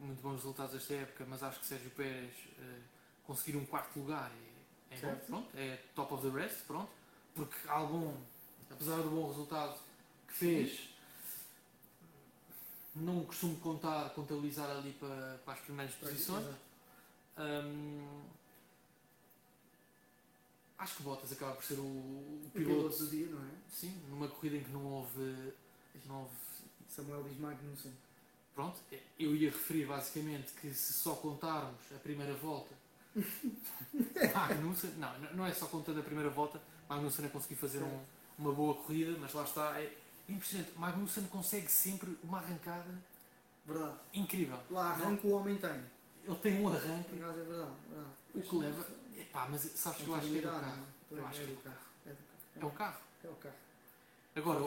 muito bons resultados esta época, mas acho que Sérgio Pérez uh, conseguir um quarto lugar é, é bom, pronto, é top of the rest, pronto, porque algum, apesar do bom resultado que fez, não costumo contar, contabilizar ali para, para as primeiras posições. Acho que Bottas acaba por ser o, o, piloto, do dia, não é? Sim, numa corrida em que não houve. Não houve... Samuel diz Magnussen. Pronto, eu ia referir basicamente que se só contarmos a primeira volta. Magnussen, não, não é só contando a primeira volta, Magnussen a conseguir fazer um, uma boa corrida, mas lá está, é impressionante. Magnussen consegue sempre uma arrancada verdade. incrível. Lá arranca o homem tem. Ele tem um arranque. É verdade, é verdade. O que leva. Epá, mas sabes que eu acho que é do carro. Eu acho que é do carro. É o carro. É o carro. Agora,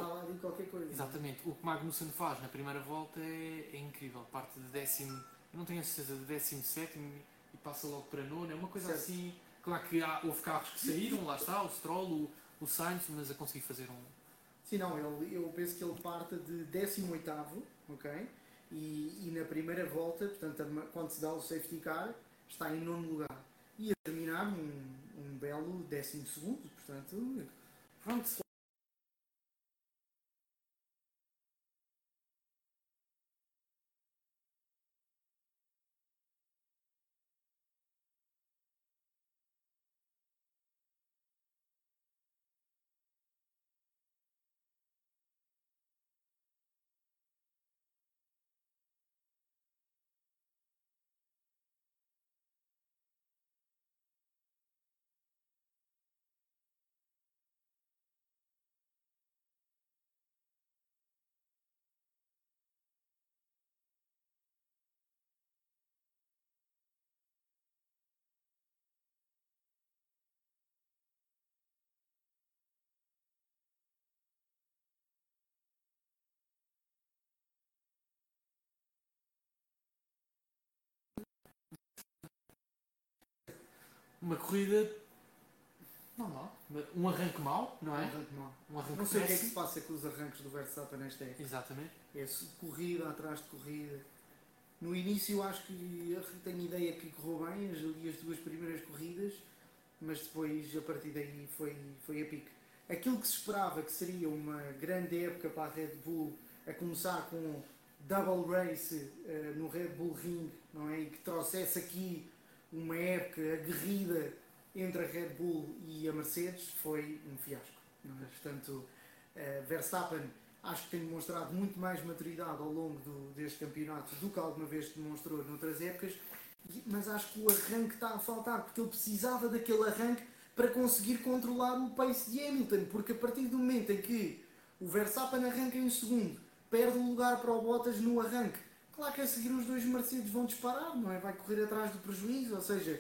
coisa. Exatamente. O que Magnussen faz na primeira volta é, é incrível. Parte de décimo, eu não tenho a certeza, de décimo sétimo e passa logo para nono. É uma coisa certo. assim. Claro que há, houve carros que saíram, lá está, o Stroll, o, o Sainz, mas a conseguir fazer um. Sim, não, ele, eu penso que ele parte de 18, ok? E, e na primeira volta, portanto, quando se dá o safety car, está em nono lugar. E a terminar um, um belo décimo segundo, portanto, pronto, uma corrida normal. Um arranque mau, não é? Um arranque mau. Um arranque não sei o que é que se passa com os arranques do Verstappen nesta época. Exatamente. É corrida atrás de corrida. No início acho que tenho ideia que correu bem as, as duas primeiras corridas, mas depois a partir daí foi, foi a pique. Aquilo que se esperava que seria uma grande época para a Red Bull, a começar com double race uh, no Red Bull Ring, não é? E que trouxesse aqui uma época aguerrida entre a Red Bull e a Mercedes foi um fiasco. É? Portanto, uh, Verstappen acho que tem demonstrado muito mais maturidade ao longo do, deste campeonato do que alguma vez demonstrou noutras épocas, mas acho que o arranque está a faltar, porque ele precisava daquele arranque para conseguir controlar o pace de Hamilton, porque a partir do momento em que o Verstappen arranca em segundo, perde o lugar para o Bottas no arranque, Claro que a seguir os dois Mercedes vão disparar, não é? Vai correr atrás do prejuízo, ou seja,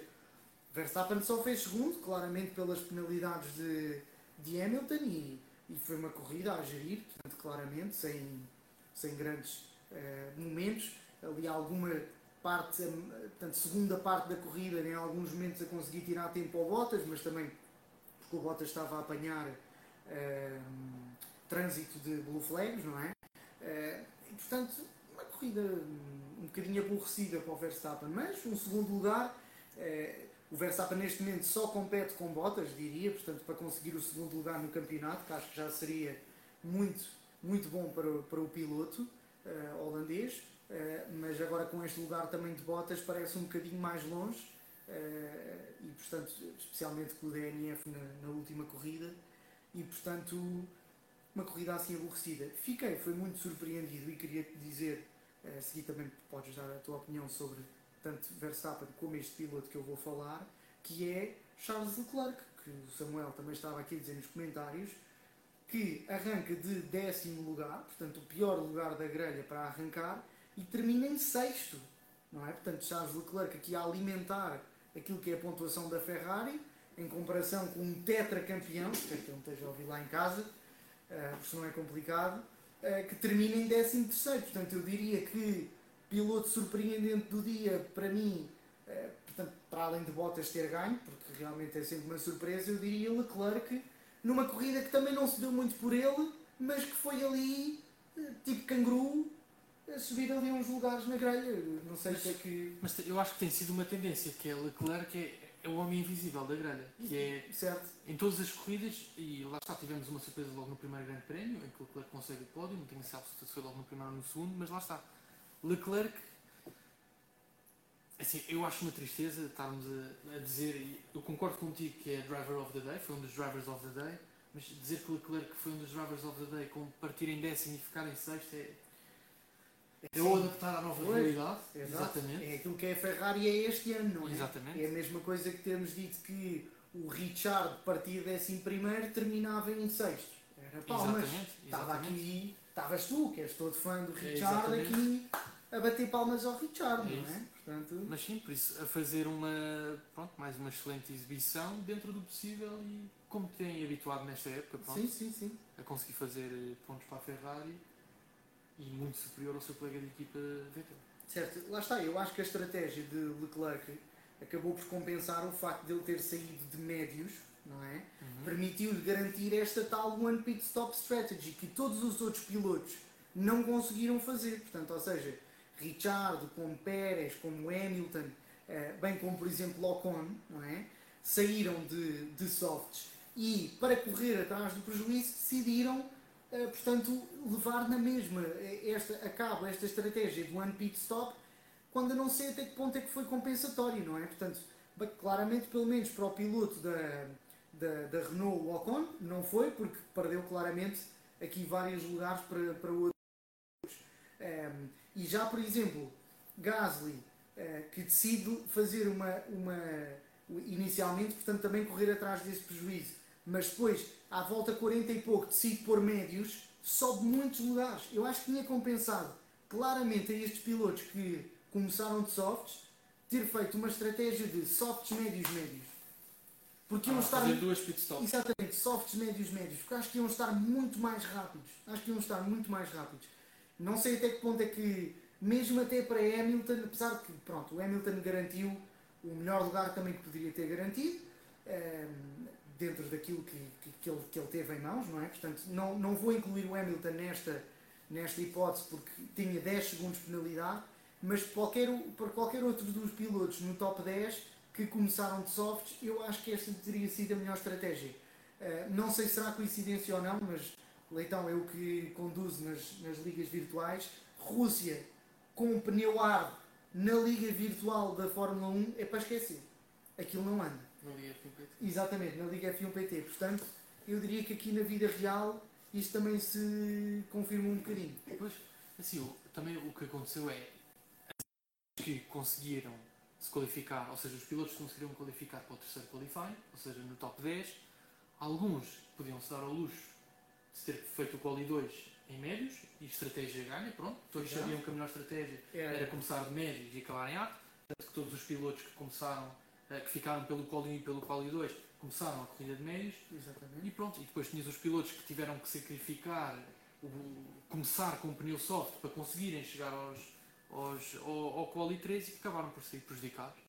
Verstappen só fez segundo, claramente pelas penalidades de, de Hamilton e, e foi uma corrida a gerir, portanto, claramente, sem, sem grandes uh, momentos. Ali alguma parte, portanto, segunda parte da corrida, em alguns momentos a conseguir tirar tempo ao Bottas, mas também porque o Bottas estava a apanhar uh, trânsito de blue flags, não é? Uh, e, portanto, corrida um bocadinho aborrecida para o Verstappen, mas um segundo lugar. Eh, o Verstappen neste momento só compete com botas, diria, portanto, para conseguir o segundo lugar no campeonato, que acho que já seria muito, muito bom para, o, para o piloto eh, holandês, eh, mas agora com este lugar também de botas parece um bocadinho mais longe. e portanto, especialmente com o DNF na, na última corrida, e portanto uma corrida assim aborrecida. Fiquei, foi muito surpreendido e queria te dizer, a seguir também podes dar a tua opinião sobre tanto Verstappen como este piloto que eu vou falar, que é Charles Leclerc, que o Samuel também estava aqui a dizer nos comentários, que arranca de décimo lugar, portanto o pior lugar da grelha para arrancar, e termina em sexto, não é? Portanto, Charles Leclerc aqui a alimentar aquilo que é a pontuação da Ferrari, em comparação com um tetracampeão, espero que ele esteja a ouvir lá em casa, uh, porque não é complicado, que termina em 13 terceiro. Portanto, eu diria que piloto surpreendente do dia, para mim, uh, portanto, para além de Bottas ter ganho, porque realmente é sempre uma surpresa, eu diria Leclerc, numa corrida que também não se deu muito por ele, mas que foi ali eh, tipo canguru, a subir ali uns lugares na grelha. Não sei se é que. Mas eu acho que tem sido uma tendência que é Leclerc é, é o homem invisível da grelha. Que é Certo? em todas as corridas, e lá está, tivemos uma surpresa logo no primeiro grande prémio, em que Leclerc consegue o pódio, não tenho certeza se foi logo no primeiro ou no segundo, mas lá está. Leclerc, assim, eu acho uma tristeza estarmos a, a dizer, eu concordo contigo que é Driver of the Day, foi um dos Drivers of the Day, mas dizer que Leclerc foi um dos Drivers of the Day com partir em décimo e ficar em sexto é, é o adaptar à nova Pois, realidade. Exato. Exatamente. É aquilo que é a Ferrari é este ano, não é? Exatamente. É a mesma coisa que temos dito que o Richard partia décimo primeiro terminava em sexto. Era palmas. Exatamente, Estava aqui, estavas tu, que és todo fã do É, Richard, exatamente. aqui a bater palmas ao Richard, É não é? Portanto, Mas sim, por isso, a fazer uma, pronto, mais uma excelente exibição dentro do possível e como tem habituado nesta época, pronto, sim, sim, sim. a conseguir fazer pontos para a Ferrari e muito superior ao seu colega de equipa Vettel. Certo, lá está, eu acho que a estratégia de Leclerc acabou por compensar o facto de ele ter saído de médios, não é? Uhum. Permitiu-lhe garantir esta tal One Pit Stop Strategy que todos os outros pilotos não conseguiram fazer. Portanto, ou seja, Richard, como Pérez, como Hamilton, eh, bem como por exemplo Ocon, não é? Saíram de, de softs e para correr atrás do prejuízo decidiram portanto, levar na mesma eh, esta, a cabo esta estratégia do One Pit Stop, quando eu não sei até que ponto é que foi compensatório, não é? Portanto, claramente, pelo menos para o piloto da, da, da Renault, Ocon, não foi, porque perdeu claramente aqui vários lugares para, para outros. Ehm, e já, por exemplo, Gasly, eh, que decide fazer uma, uma. inicialmente, portanto, também correr atrás desse prejuízo, mas depois, à volta 40 e pouco, decide pôr médios, sobe muitos lugares. Eu acho que tinha compensado claramente a estes pilotos que começaram de softs ter feito uma estratégia de softs, médios, médios. Porque iam Ah, estar. fazer duas pitstops. Exatamente, softs, médios, médios, porque acho que iam estar muito mais rápidos. Acho que iam estar muito mais rápidos. Não sei até que ponto é que, mesmo até para Hamilton, apesar de que, pronto, o Hamilton garantiu o melhor lugar também que poderia ter garantido, ehm, dentro daquilo que, que, que ele, que ele teve em mãos, não é? Portanto, não, não vou incluir o Hamilton nesta, nesta hipótese porque tinha 10 segundos de penalidade, mas qualquer, para qualquer outro dos pilotos no top 10 que começaram de softs, eu acho que esta teria sido a melhor estratégia. Uh, não sei se será coincidência ou não, mas Leitão, eu que conduzo nas, nas ligas virtuais, Rússia com um pneu hard na liga virtual da Fórmula 1 é para esquecer. Aquilo não anda. Na Liga F1 Exatamente, na Liga F1 PT. Portanto, eu diria que aqui na vida real isto também se confirma um bocadinho. Pois, assim, o- também o que aconteceu é que conseguiram se qualificar, ou seja, os pilotos conseguiram qualificar para o terceiro qualifying, ou seja, no top 10. Alguns podiam se dar ao luxo de ter feito o quali 2 em médios e estratégia ganha, pronto. Todos sabiam que a melhor estratégia era começar de médios e acabar em alto. Tanto que todos os pilotos que começaram, que ficaram pelo quali 1 e pelo quali 2, começaram a corrida de médios. Exatamente. E pronto, e depois tinhas os pilotos que tiveram que sacrificar, o, começar com o pneu soft para conseguirem chegar aos, aos, ao, ao quali 3 e que acabaram por sair prejudicados.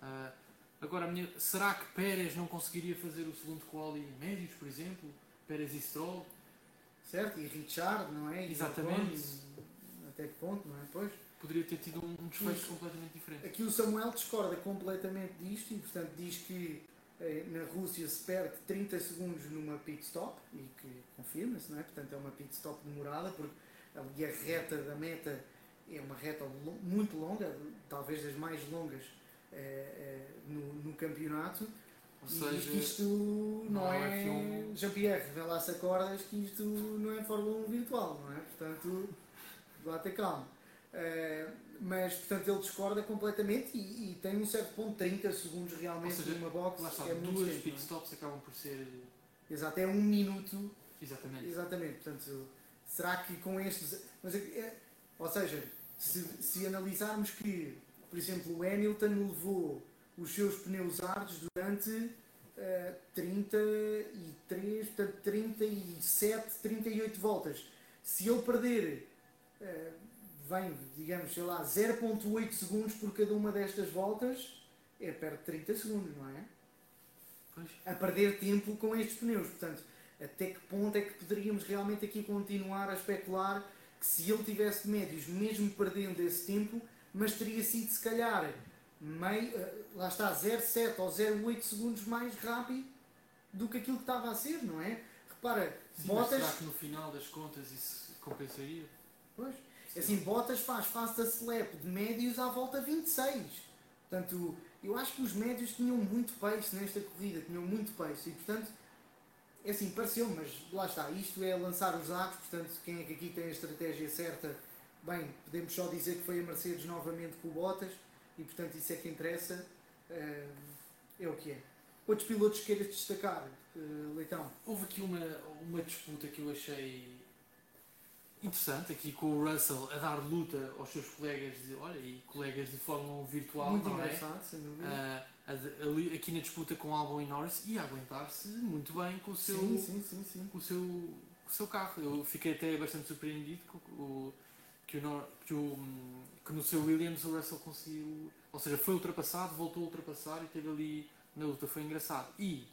Ah, agora, minha- será que Pérez não conseguiria fazer o segundo quali em médios, por exemplo? Pérez e Stroll? Certo? E Richard, não é? E Exatamente. Até que ponto, não é? Pois. Poderia ter tido um, desfecho Isso. completamente diferente. Aqui o Samuel discorda completamente disto e, portanto, diz que eh, na Rússia se perde 30 segundos numa pit stop e que confirma-se, não é? Portanto, é uma pit stop demorada porque ali a reta da meta é uma reta muito longa, talvez das mais longas eh, eh, no, no campeonato. Ou E seja, que isto não, não é. é F1. Jean-Pierre, vê lá se acordas que isto não é Fórmula 1 virtual, não é? Portanto, lá ter calma. Eh, mas, portanto, ele discorda completamente e, e tem um certo ponto, 30 segundos realmente Ou seja, numa box. lá está, é duas tempo, pit é? stops acabam por ser. Exato, é um minuto. Exatamente. Exatamente. Portanto, será que com estes. Mas, é- é- ou seja, se, se analisarmos que, por exemplo, o Hamilton levou os seus pneus hardos durante eh, 33, portanto 37, 38 voltas. Se ele perder, eh, vem, digamos, sei lá, 0.8 segundos por cada uma destas voltas, é perto de 30 segundos, não é? Pois. a perder tempo com estes pneus. Portanto, até que ponto é que poderíamos realmente aqui continuar a especular que se ele tivesse médios, mesmo perdendo esse tempo, mas teria sido se calhar meio, eh, lá está, 0,7 ou 0,8 segundos mais rápido do que aquilo que estava a ser, não é? Repara, Sim, Bottas. será que no final das contas isso compensaria? Pois. Assim, Bottas faz face a slap de médios à volta 26. Portanto, eu acho que os médios tinham muito pace nesta corrida, tinham muito pace. E, portanto, é assim, pareceu, mas lá está. Isto é lançar os dados, portanto, quem é que aqui tem a estratégia certa? Bem, podemos só dizer que foi a Mercedes novamente com o Bottas, e, portanto, isso é que interessa. eh, é o que é. Outros pilotos que queiras destacar, eh, Leitão? Houve aqui uma, uma disputa que eu achei interessante, aqui com o Russell a dar luta aos seus colegas de, olha, e colegas de Fórmula 1 virtual, muito é? engraçado, sem dúvida. Ali- aqui na disputa com Albon e Norris e a aguentar-se muito bem com o seu, sim, sim, sim, com o seu, com o seu carro. Eu fiquei até bastante surpreendido com o, que, o, Nor- que, o, que no seu Williams o Russell conseguiu, ou seja, foi ultrapassado, voltou a ultrapassar e teve ali na luta, foi engraçado. E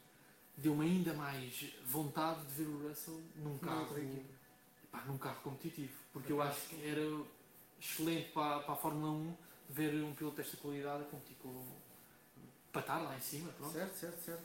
deu-me ainda mais vontade de ver o Russell num carro. Pá, num carro competitivo, porque Por eu acho que era excelente para, para a Fórmula 1 ver um piloto desta qualidade a competir com para estar lá em cima, pronto. Certo, certo, certo.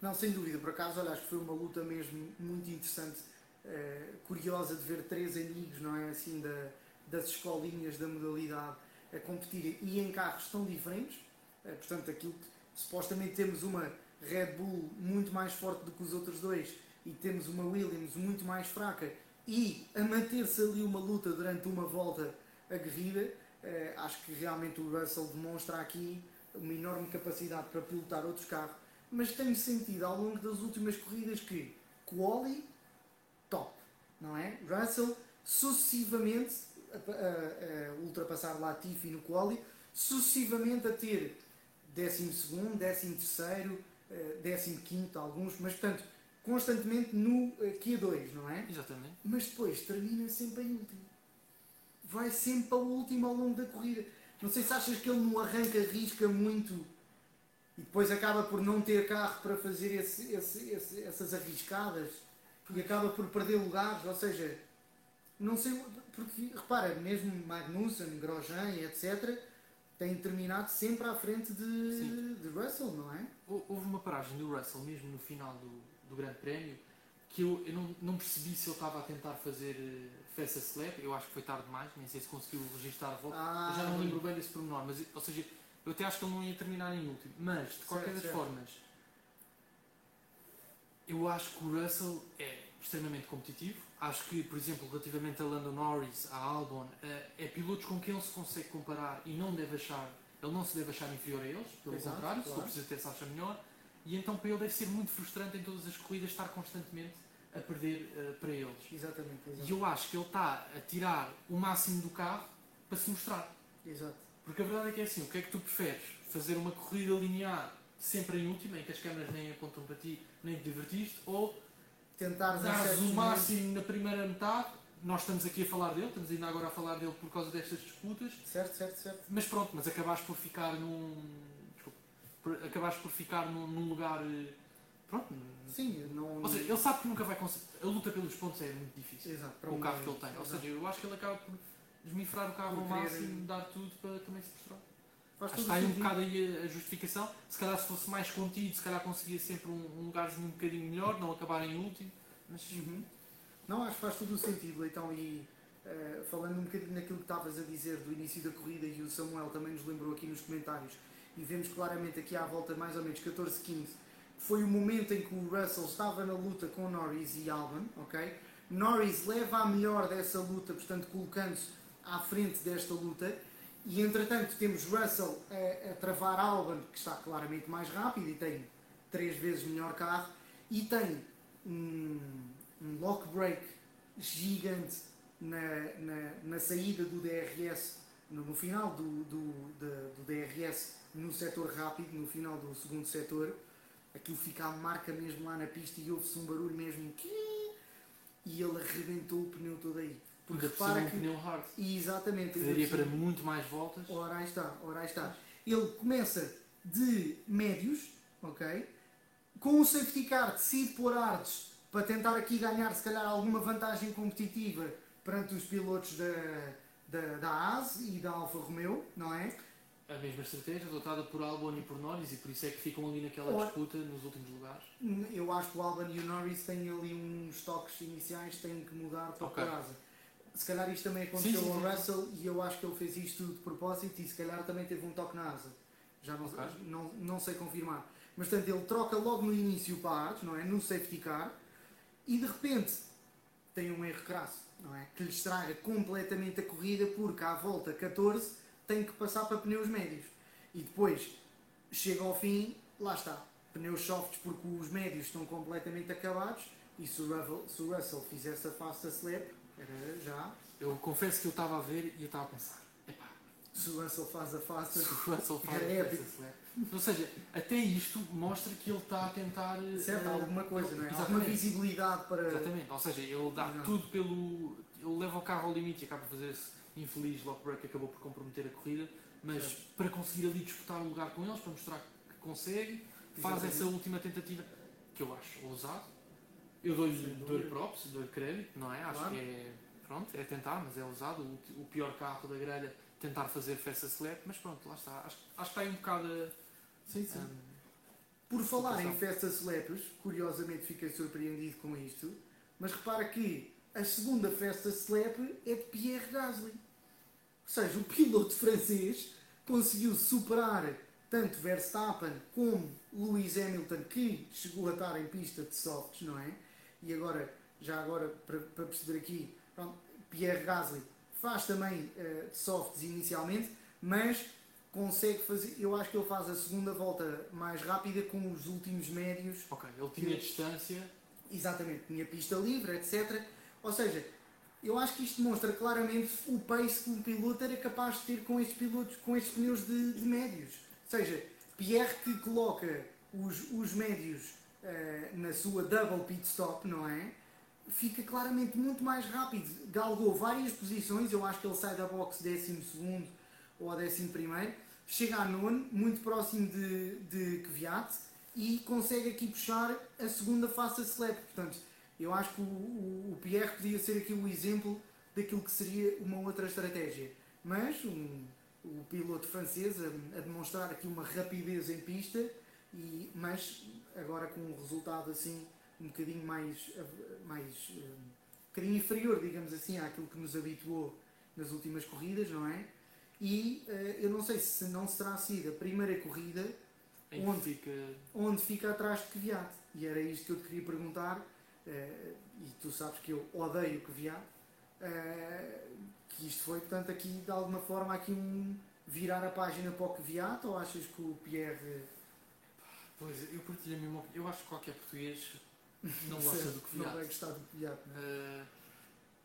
Não, sem dúvida, por acaso, olha, acho que foi uma luta mesmo muito interessante, eh, curiosa de ver três amigos, não é? Assim, da, das escolinhas da modalidade a competirem e em carros tão diferentes. Eh, portanto, aquilo que supostamente temos uma Red Bull muito mais forte do que os outros dois e temos uma Williams muito mais fraca e a manter-se ali uma luta durante uma volta aguerrida, eh, acho que realmente o Russell demonstra aqui uma enorme capacidade para pilotar outros carros, mas tenho sentido ao longo das últimas corridas que quali top, não é? Russell sucessivamente a, a- a ultrapassar Latifi no quali, sucessivamente a ter 12 segundo, 13 terceiro, 15 quinto alguns, mas portanto constantemente no eh, Q2, não é? Exatamente. mas depois termina sempre em último. Vai sempre para o último ao longo da corrida. Não sei se achas que ele no arranque arrisca muito e depois acaba por não ter carro para fazer esse- esse- esse- essas arriscadas e acaba por perder lugares. Ou seja, não sei, porque repara, mesmo Magnussen, Grosjean e etc. têm terminado sempre à frente de, Sim. de Russell, não é? Hou- Houve uma paragem do Russell mesmo no final do, do Grande Prémio que eu, eu não, não percebi se ele estava a tentar fazer eh, fast slap, eu acho que foi tarde demais, nem sei se conseguiu registrar a volta. Ah, já não lembro bem desse pormenor, mas ou seja, eu até acho que ele não ia terminar em último. Mas, de qualquer das formas, eu acho que o Russell é extremamente competitivo. Acho que, por exemplo, relativamente a Lando Norris, a Albon, eh, é pilotos com quem ele se consegue comparar e não deve achar, ele não se deve achar inferior a eles, pelo Exato, contrário, se claro. for preciso até se acha melhor. E então para ele deve ser muito frustrante em todas as corridas estar constantemente a perder eh, para eles. Exatamente, E exato. eu acho que ele está a tirar o máximo do carro para se mostrar. exato. Porque a verdade é que é assim, o que é que tu preferes? Fazer uma corrida linear sempre em última, em que as câmaras nem apontam para ti, nem te divertiste, ou Tentar dares o máximo na primeira metade? Nós estamos aqui a falar dele, estamos ainda agora a falar dele por causa destas disputas, Certo, certo, certo. mas pronto, mas acabaste por ficar num. Desculpa, por- acabaste por ficar num, num lugar. eh, Pronto. Sim, não. Ou seja, ele sabe que nunca vai conseguir. A luta pelos pontos é muito difícil. Exato, para o carro que ele tem. Ou Exato. seja, eu acho que ele acaba por esmifrar o carro ao máximo, dar tudo para também se mostrar. Faz Acho que está aí um bocado aí a- justificação. Se calhar se fosse mais contido, se calhar conseguia sempre um, um lugarzinho um bocadinho melhor, não acabar em último. Mas Uhum. Não, acho que faz todo o sentido, Leitão. E eh, falando um bocadinho naquilo que estavas a dizer do início da corrida, e o Samuel também nos lembrou aqui nos comentários, e vemos claramente aqui à volta mais ou menos 14, 15, foi o momento em que o Russell estava na luta com Norris e Albon, ok? Norris leva a melhor dessa luta, portanto, colocando-se à frente desta luta. E entretanto temos Russell a, a travar Albon, que está claramente mais rápido e tem três vezes melhor carro, e tem um, um lock break gigante na, na, na saída do DRS, no, no final do, do, da- do DRS, no setor rápido, no final do segundo setor. Aquilo fica a marca mesmo lá na pista e ouve-se um barulho mesmo. E ele arrebentou o pneu todo aí. Porque cima repara um que. pneu hard. Exatamente. Que daria para muito mais voltas. Ora aí está, ora aí está. Ele começa de médios, ok? Com o safety car decide pôr artes para tentar aqui ganhar se calhar alguma vantagem competitiva perante os pilotos da, da, da AS e da Alfa Romeo, não é? A mesma estratégia adotada por Albon e por Norris e por isso é que ficam ali naquela Ora- disputa nos últimos lugares. Eu acho que o Albon e o Norris têm ali uns toques iniciais que têm que mudar para Ok. a casa. Se calhar isto também aconteceu Sim, sim, ao. Russell e eu acho que ele fez isto de propósito e se calhar também teve um toque na asa. Já não, Ok. não, não sei confirmar. Mas portanto ele troca logo no início pares, não é? No safety car e de repente tem um erro crasso, não é? Que lhe estraga completamente a corrida porque à volta 14 tem que passar para pneus médios. E depois chega ao fim, lá está, pneus softs porque os médios estão completamente acabados e se o Russell, se o Russell fizesse a fast slap, era já. Eu confesso que eu estava a ver e eu estava a pensar, epá, Se o Russell faz a fast se o Russell faz É essa épico. slap. Ou seja, até isto mostra que ele está a tentar. certo, eh, alguma coisa, não é? Alguma Exatamente. visibilidade para. Exatamente, ou seja, ele dá Exato. tudo pelo. Ele leva o carro ao limite e acaba por fazer esse infeliz lock break que acabou por comprometer a corrida, mas para conseguir ali disputar o lugar com eles, para mostrar que consegue, faz Exatamente. essa última tentativa que eu acho ousado. Eu dou-lhe dou props, dou-lhe crédito, não é? Acho Claro. que é. Pronto, é tentar, mas é ousado. O, o pior carro da grelha tentar fazer festa slap, mas pronto, lá está. Acho, acho que está aí um bocado. Sim, sim. hum, Por falar em festas slaps, curiosamente fiquei surpreendido com isto, mas repara que a segunda festa slap é de Pierre Gasly. Ou seja, o piloto francês conseguiu superar tanto Verstappen como Lewis Hamilton, que chegou a estar em pista de softs, não é? E agora, já agora, para, para perceber aqui, pronto, Pierre Gasly faz também eh, de softs inicialmente, mas consegue fazer, eu acho que ele faz a segunda volta mais rápida com os últimos médios ok, ele tinha distância. Exatamente, tinha pista livre, etc. Ou seja, eu acho que isto demonstra claramente o pace que um piloto era capaz de ter com estes pilotos, com estes pneus de, de médios. Ou seja, Pierre que coloca os, os médios eh, na sua double pit stop, não é? Fica claramente muito mais rápido. Galgou várias posições, eu acho que ele sai da box 12 ou a 11, chega a nono, muito próximo de, de Kvyat e consegue aqui puxar a segunda face a slap. Portanto, eu acho que o, o, o Pierre podia ser aqui o exemplo daquilo que seria uma outra estratégia. Mas um, o piloto francês a, a demonstrar aqui uma rapidez em pista, e, mas agora com um resultado assim um bocadinho mais, mais um, um bocadinho inferior, digamos assim, àquilo que nos habituou nas últimas corridas, não é? E eh, eu não sei se não será sido a primeira corrida Onde? fica. onde fica atrás de Kvyat. E era isto que eu te queria perguntar, eh, e tu sabes que eu odeio Kvyat, eh, que isto foi, portanto, aqui de alguma forma aqui um virar a página para o Kvyat, ou achas que o Pierre Pois, eu partilho a mesma opinião. Eu acho que qualquer português não gosta certo, do que não vai gostar do Kvyat, não é?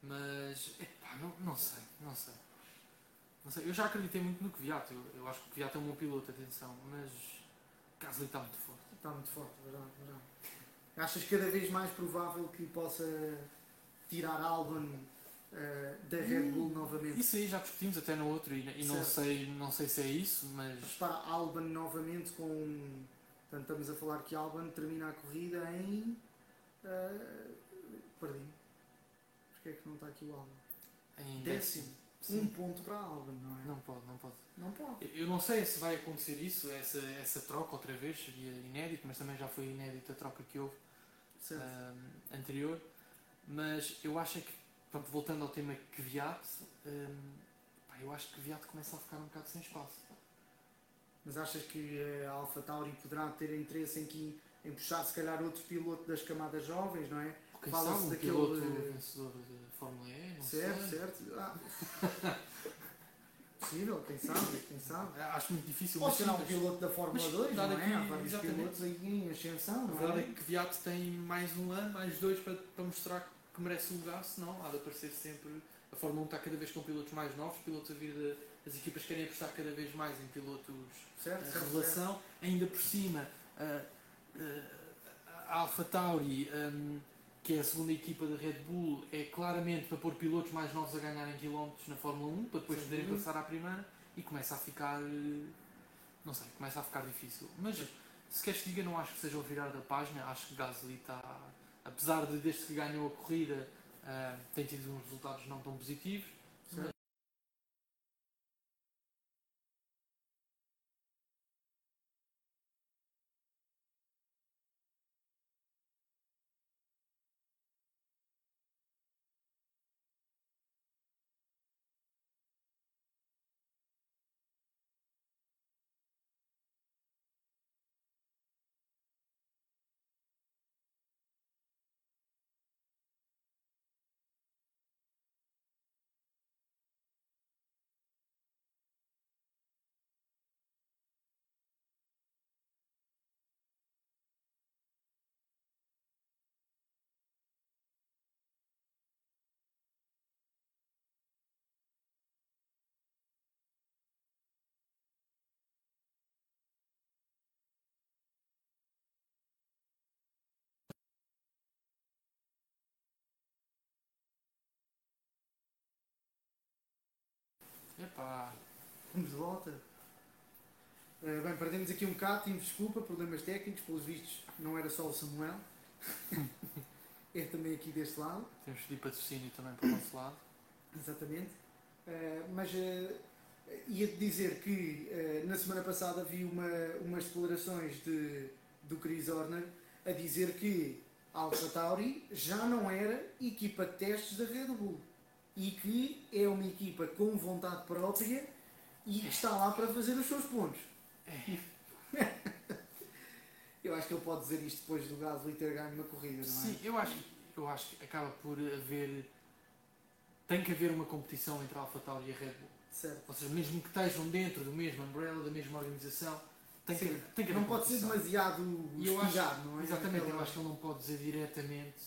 mas, epá, não, não sei, não sei. Não sei. Eu já acreditei muito no Kvyat. Eu, eu acho que o Kvyat é um bom piloto, atenção, mas Gasly está muito forte. Está muito forte, verdade, verdade. Achas cada vez mais provável que possa tirar Albon eh, da Red Bull novamente? Isso aí já discutimos até no outro e, e não, sei, não sei se é isso, mas Repara, Albon novamente com. Portanto, estamos a falar que Albon termina a corrida em. Uh, perdi. Porquê é que não está aqui o Albon? em Décimo. décimo. Um Sim. ponto para Albon, não é? Não pode, não pode. Não pode. Eu não sei se vai acontecer isso, essa, essa troca outra vez, seria inédito, mas também já foi inédita a troca que houve Certo. ahm, anterior. Mas eu acho é que, pronto, voltando ao tema Kvyat, ahm, pá, eu acho que Kvyat começa a ficar um bocado sem espaço. Mas achas que a Alpha Tauri poderá ter interesse em, que, em puxar, se calhar, outro piloto das camadas jovens, não é? Quem Fala-se sabe um daquele- piloto vencedor de Fórmula E, não certo, sei. certo. Ah. Possível, quem sabe, quem sabe. Acho muito difícil, será sim, um piloto da Fórmula mas 2, dá não é? daqui- Há vários exatamente. pilotos aí em ascensão, A verdade é? é que Kvyat tem mais um ano, mais dois para, para mostrar que merece o lugar, senão há de aparecer sempre. A Fórmula 1 está cada vez com pilotos mais novos, pilotos a vir de, as equipas querem apostar cada vez mais em pilotos Certo, a certo, certo. revelação, ainda por cima a, a Alpha Tauri, hum, que é a segunda equipa da Red Bull, é claramente para pôr pilotos mais novos a ganharem quilómetros na Fórmula 1, para depois poderem passar à primeira e começa a ficar eh, não sei, começa a ficar difícil. Mas se queres que diga, não acho que seja o virar da página, acho que Gasly está, apesar de desde que ganhou a corrida Uh, tem tido uns resultados não tão positivos. Epá, Vamos de volta. Eh, bem, perdemos aqui um bocado, tínhamos desculpa, problemas técnicos, pelos vistos não era só o Samuel. é também aqui deste lado, temos de patrocínio também para o nosso lado. exatamente. Eh, mas eh, ia-te dizer que eh, na semana passada vi uma, umas declarações de, do Chris Horner a dizer que Alfa Tauri já não era equipa de testes da Red Bull e que é uma equipa com vontade própria e que está lá para fazer os seus pontos. Eu acho que ele pode dizer isto depois do Gasly ter ganho uma corrida, não é? Sim, eu acho, eu acho que acaba por haver. Tem que haver uma competição entre a AlphaTauri e a Red Bull. Certo. Ou seja, mesmo que estejam dentro do mesmo umbrella, da mesma organização, tem que, tem que não haver pode ser demasiado espigado, não é? exatamente, eu acho que ele não pode dizer diretamente,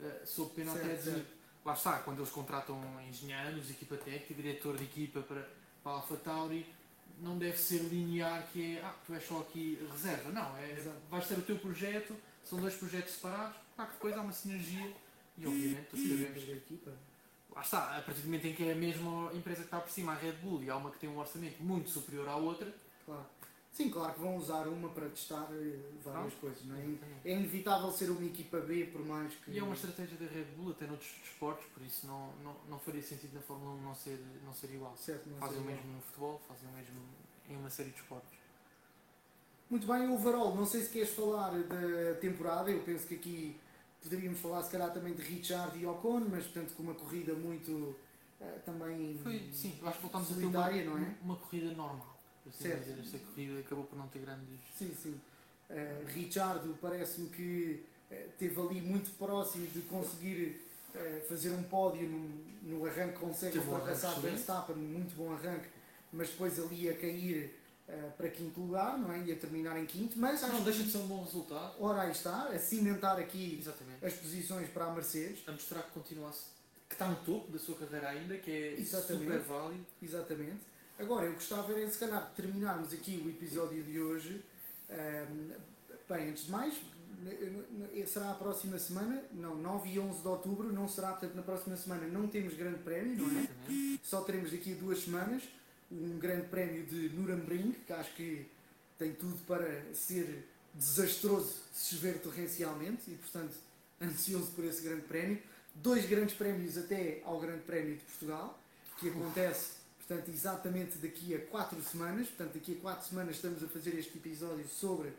uh, sob pena Certo, até de. Lá está, quando eles contratam engenheiros, equipa técnica, diretor de equipa para, para a AlphaTauri, não deve ser linear que é, ah, tu és só aqui reserva. Não, é, Exato. vais ter o teu projeto, são dois projetos separados, pá, que depois há uma sinergia e obviamente todos sabemos. Lá está, a partir do momento em que é a mesma empresa que está por cima, a Red Bull, e há uma que tem um orçamento muito superior à outra, Claro. Sim, claro que vão usar uma para testar eh, várias coisas, não é? É inevitável ser uma equipa B, por mais que. e é uma estratégia da Red Bull até noutros desportos, por isso não, não, não faria sentido na Fórmula 1 não ser, não ser igual. Certo, não Fazem o mesmo no futebol, fazem o mesmo em uma série de esportes. Muito bem, overall, não sei se queres falar da temporada, eu penso que aqui poderíamos falar se calhar também de Richard e Ocon, mas portanto com uma corrida muito eh, também Foi, sim, acho que voltámos a ter uma, é? uma corrida normal. Certo. Esta corrida acabou por não ter grandes. Sim, sim. Uh, Richardo parece-me que uh, esteve ali muito próximo de conseguir uh, fazer um pódio no, no arranque, consegue Teve ultrapassar Verstappen, muito bom arranque, mas depois ali a cair uh, para quinto lugar, não é? E a terminar em quinto, mas Não deixa de ser um bom resultado. ora aí está, a cimentar aqui Exatamente. as posições para a Mercedes, A mostrar que continua que está no topo da sua carreira ainda, que é Exatamente. super válido. exatamente. Agora, eu gostava era, se calhar, de terminarmos aqui o episódio de hoje. Um, bem, antes de mais, n- será a próxima semana, não, 9 e 11 de outubro, não será, portanto, na próxima semana não temos grande prémio, não é? Só teremos daqui a duas semanas um grande prémio de Nuremberg, que acho que tem tudo para ser desastroso se chover torrencialmente e, portanto, ansioso por esse grande prémio. Dois grandes prémios até ao Grande Prémio de Portugal, que acontece, portanto, exatamente daqui a quatro semanas. Portanto, daqui a quatro semanas estamos a fazer este episódio sobre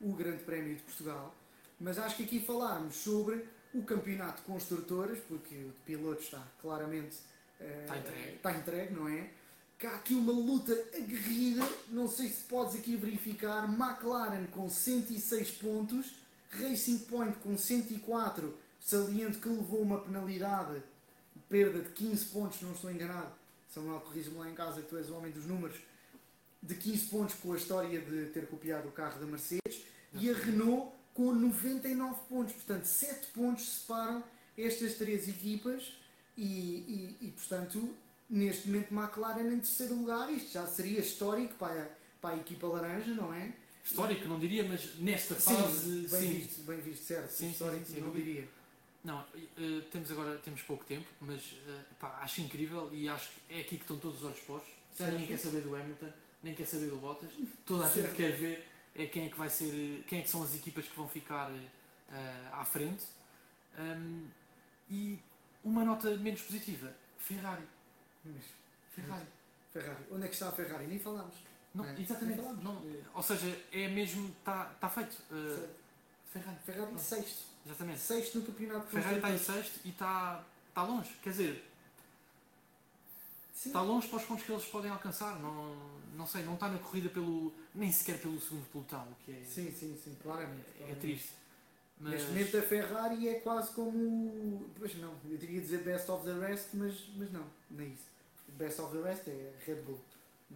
o Grande Prémio de Portugal. Mas acho que aqui falarmos sobre o Campeonato de Construtores, porque o de pilotos está claramente eh, Está entregue. está entregue, não é? Que há aqui uma luta aguerrida, não sei se podes aqui verificar, McLaren com 106 pontos, Racing Point com 104, saliento que levou uma penalidade, perda de 15 pontos, não estou enganado, Samuel, corrige-me lá em casa que tu és o homem dos números, de 15 pontos com a história de ter copiado o carro da Mercedes, e a Renault com 99 pontos, portanto 7 pontos separam estas três equipas e, e, e, portanto, neste momento McLaren em terceiro lugar, isto já seria histórico para a, para a equipa laranja, não é? Histórico, não diria, mas nesta Sim, fase, bem sim. visto, bem visto, certo. Sim, histórico, sim, não diria. Não, eh, temos agora temos pouco tempo, mas eh, pá, acho incrível e acho que é aqui que estão todos os olhos postos. Ninguém quer saber do Hamilton, nem quer saber do Bottas. Toda a gente quer ver é quem é que vai ser, quem é que são as equipas que vão ficar eh, à frente. Um, e Uma nota menos positiva, Ferrari. Mas, Ferrari. Ferrari. Onde é que está a Ferrari? Nem falámos. Não, É, exatamente. nem falámos. Não, ou seja, é mesmo, está tá feito. Uh, Ferrari. Ferrari Não. sexto. Exatamente. Sexto no campeonato Ferrari está em sexto e está tá longe. Quer dizer, Sim. está longe para os pontos que eles podem alcançar. Não, não sei, não está na corrida pelo. nem sequer pelo segundo pelotão, o que é, Sim, sim, sim, claramente. é claramente. triste. Mas, Neste momento a Ferrari é quase como. Pois não, eu teria dizer best of the rest, mas, mas não, não é isso. Best of the rest é Red Bull.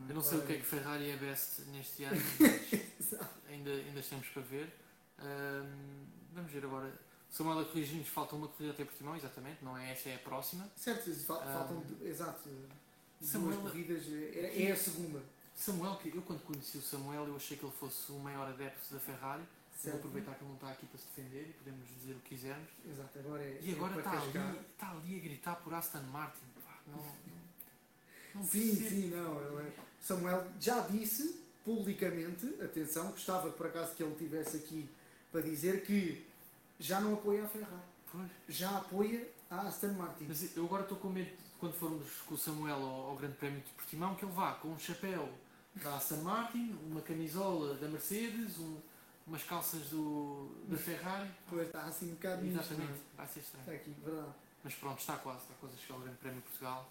é? eu não sei o que é que Ferrari é best neste ano, ainda, ainda estamos para ver. Ahm, vamos ver agora. Samuel a corrigir-nos, falta uma corrida até Portimão, exatamente, não é essa, é a próxima. Certo, fal- Ah. faltam. Exato. Samuel- Duas corridas, é, é a segunda. Samuel, que eu quando conheci o Samuel, eu achei que ele fosse o maior adepto da Ferrari. Vou Certo? aproveitar que ele não está aqui para se defender e podemos dizer o que quisermos. Exato, agora é. E agora é está ali, está ali a gritar por Aston Martin. Pá, não, não, não Sim, sim, não. é- Samuel já disse publicamente, atenção, gostava por acaso que ele estivesse aqui para dizer que já não apoia a Ferrari, Pois. já apoia a Aston Martin. Mas eu agora estou com medo de quando formos com o Samuel ao, ao Grande Prémio de Portimão que ele vá com um chapéu da Aston Martin, uma camisola da Mercedes, um- umas calças do, da Ferrari. Pois está assim um bocado Exatamente, não é? vai ser estranho. Está aqui, verdade, Mas pronto, está quase, está quase a chegar ao Grande Prémio de Portugal.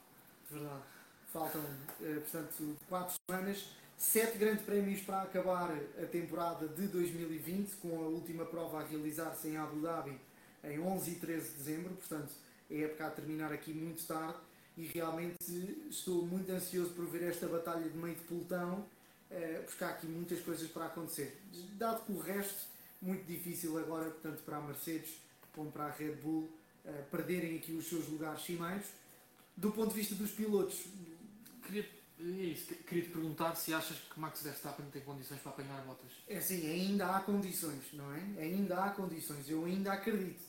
verdade. Faltam, eh, portanto, quatro semanas, sete grandes prémios para acabar a temporada de 2020, com a última prova a realizar-se em Abu Dhabi em 11 e 13 de dezembro, portanto, a época a terminar aqui muito tarde e realmente estou muito ansioso por ver esta batalha de meio de pelotão, eh, porque há aqui muitas coisas para acontecer. Dado que o resto, muito difícil agora, tanto para a Mercedes como para a Red Bull, eh, perderem aqui os seus lugares cimeiros. Do ponto de vista dos pilotos, Queria, é isso, queria te perguntar se achas que Max Verstappen tem condições para apanhar botas. é assim, ainda há condições, não é? Ainda há condições, eu ainda acredito,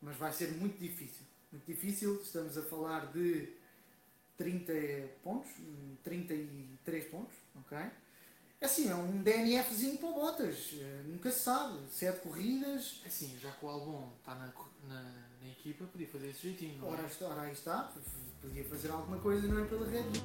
mas vai ser muito difícil. Muito difícil, estamos a falar de 30 pontos, 33 pontos, ok? Assim, é um DNFzinho para botas, eh, nunca se sabe. Sete corridas, Assim, já que o Albon está na, na, na equipa, podia fazer esse jeitinho, não é? ora, está- ora aí está, podia fazer alguma coisa, não é? Pela Red Bull.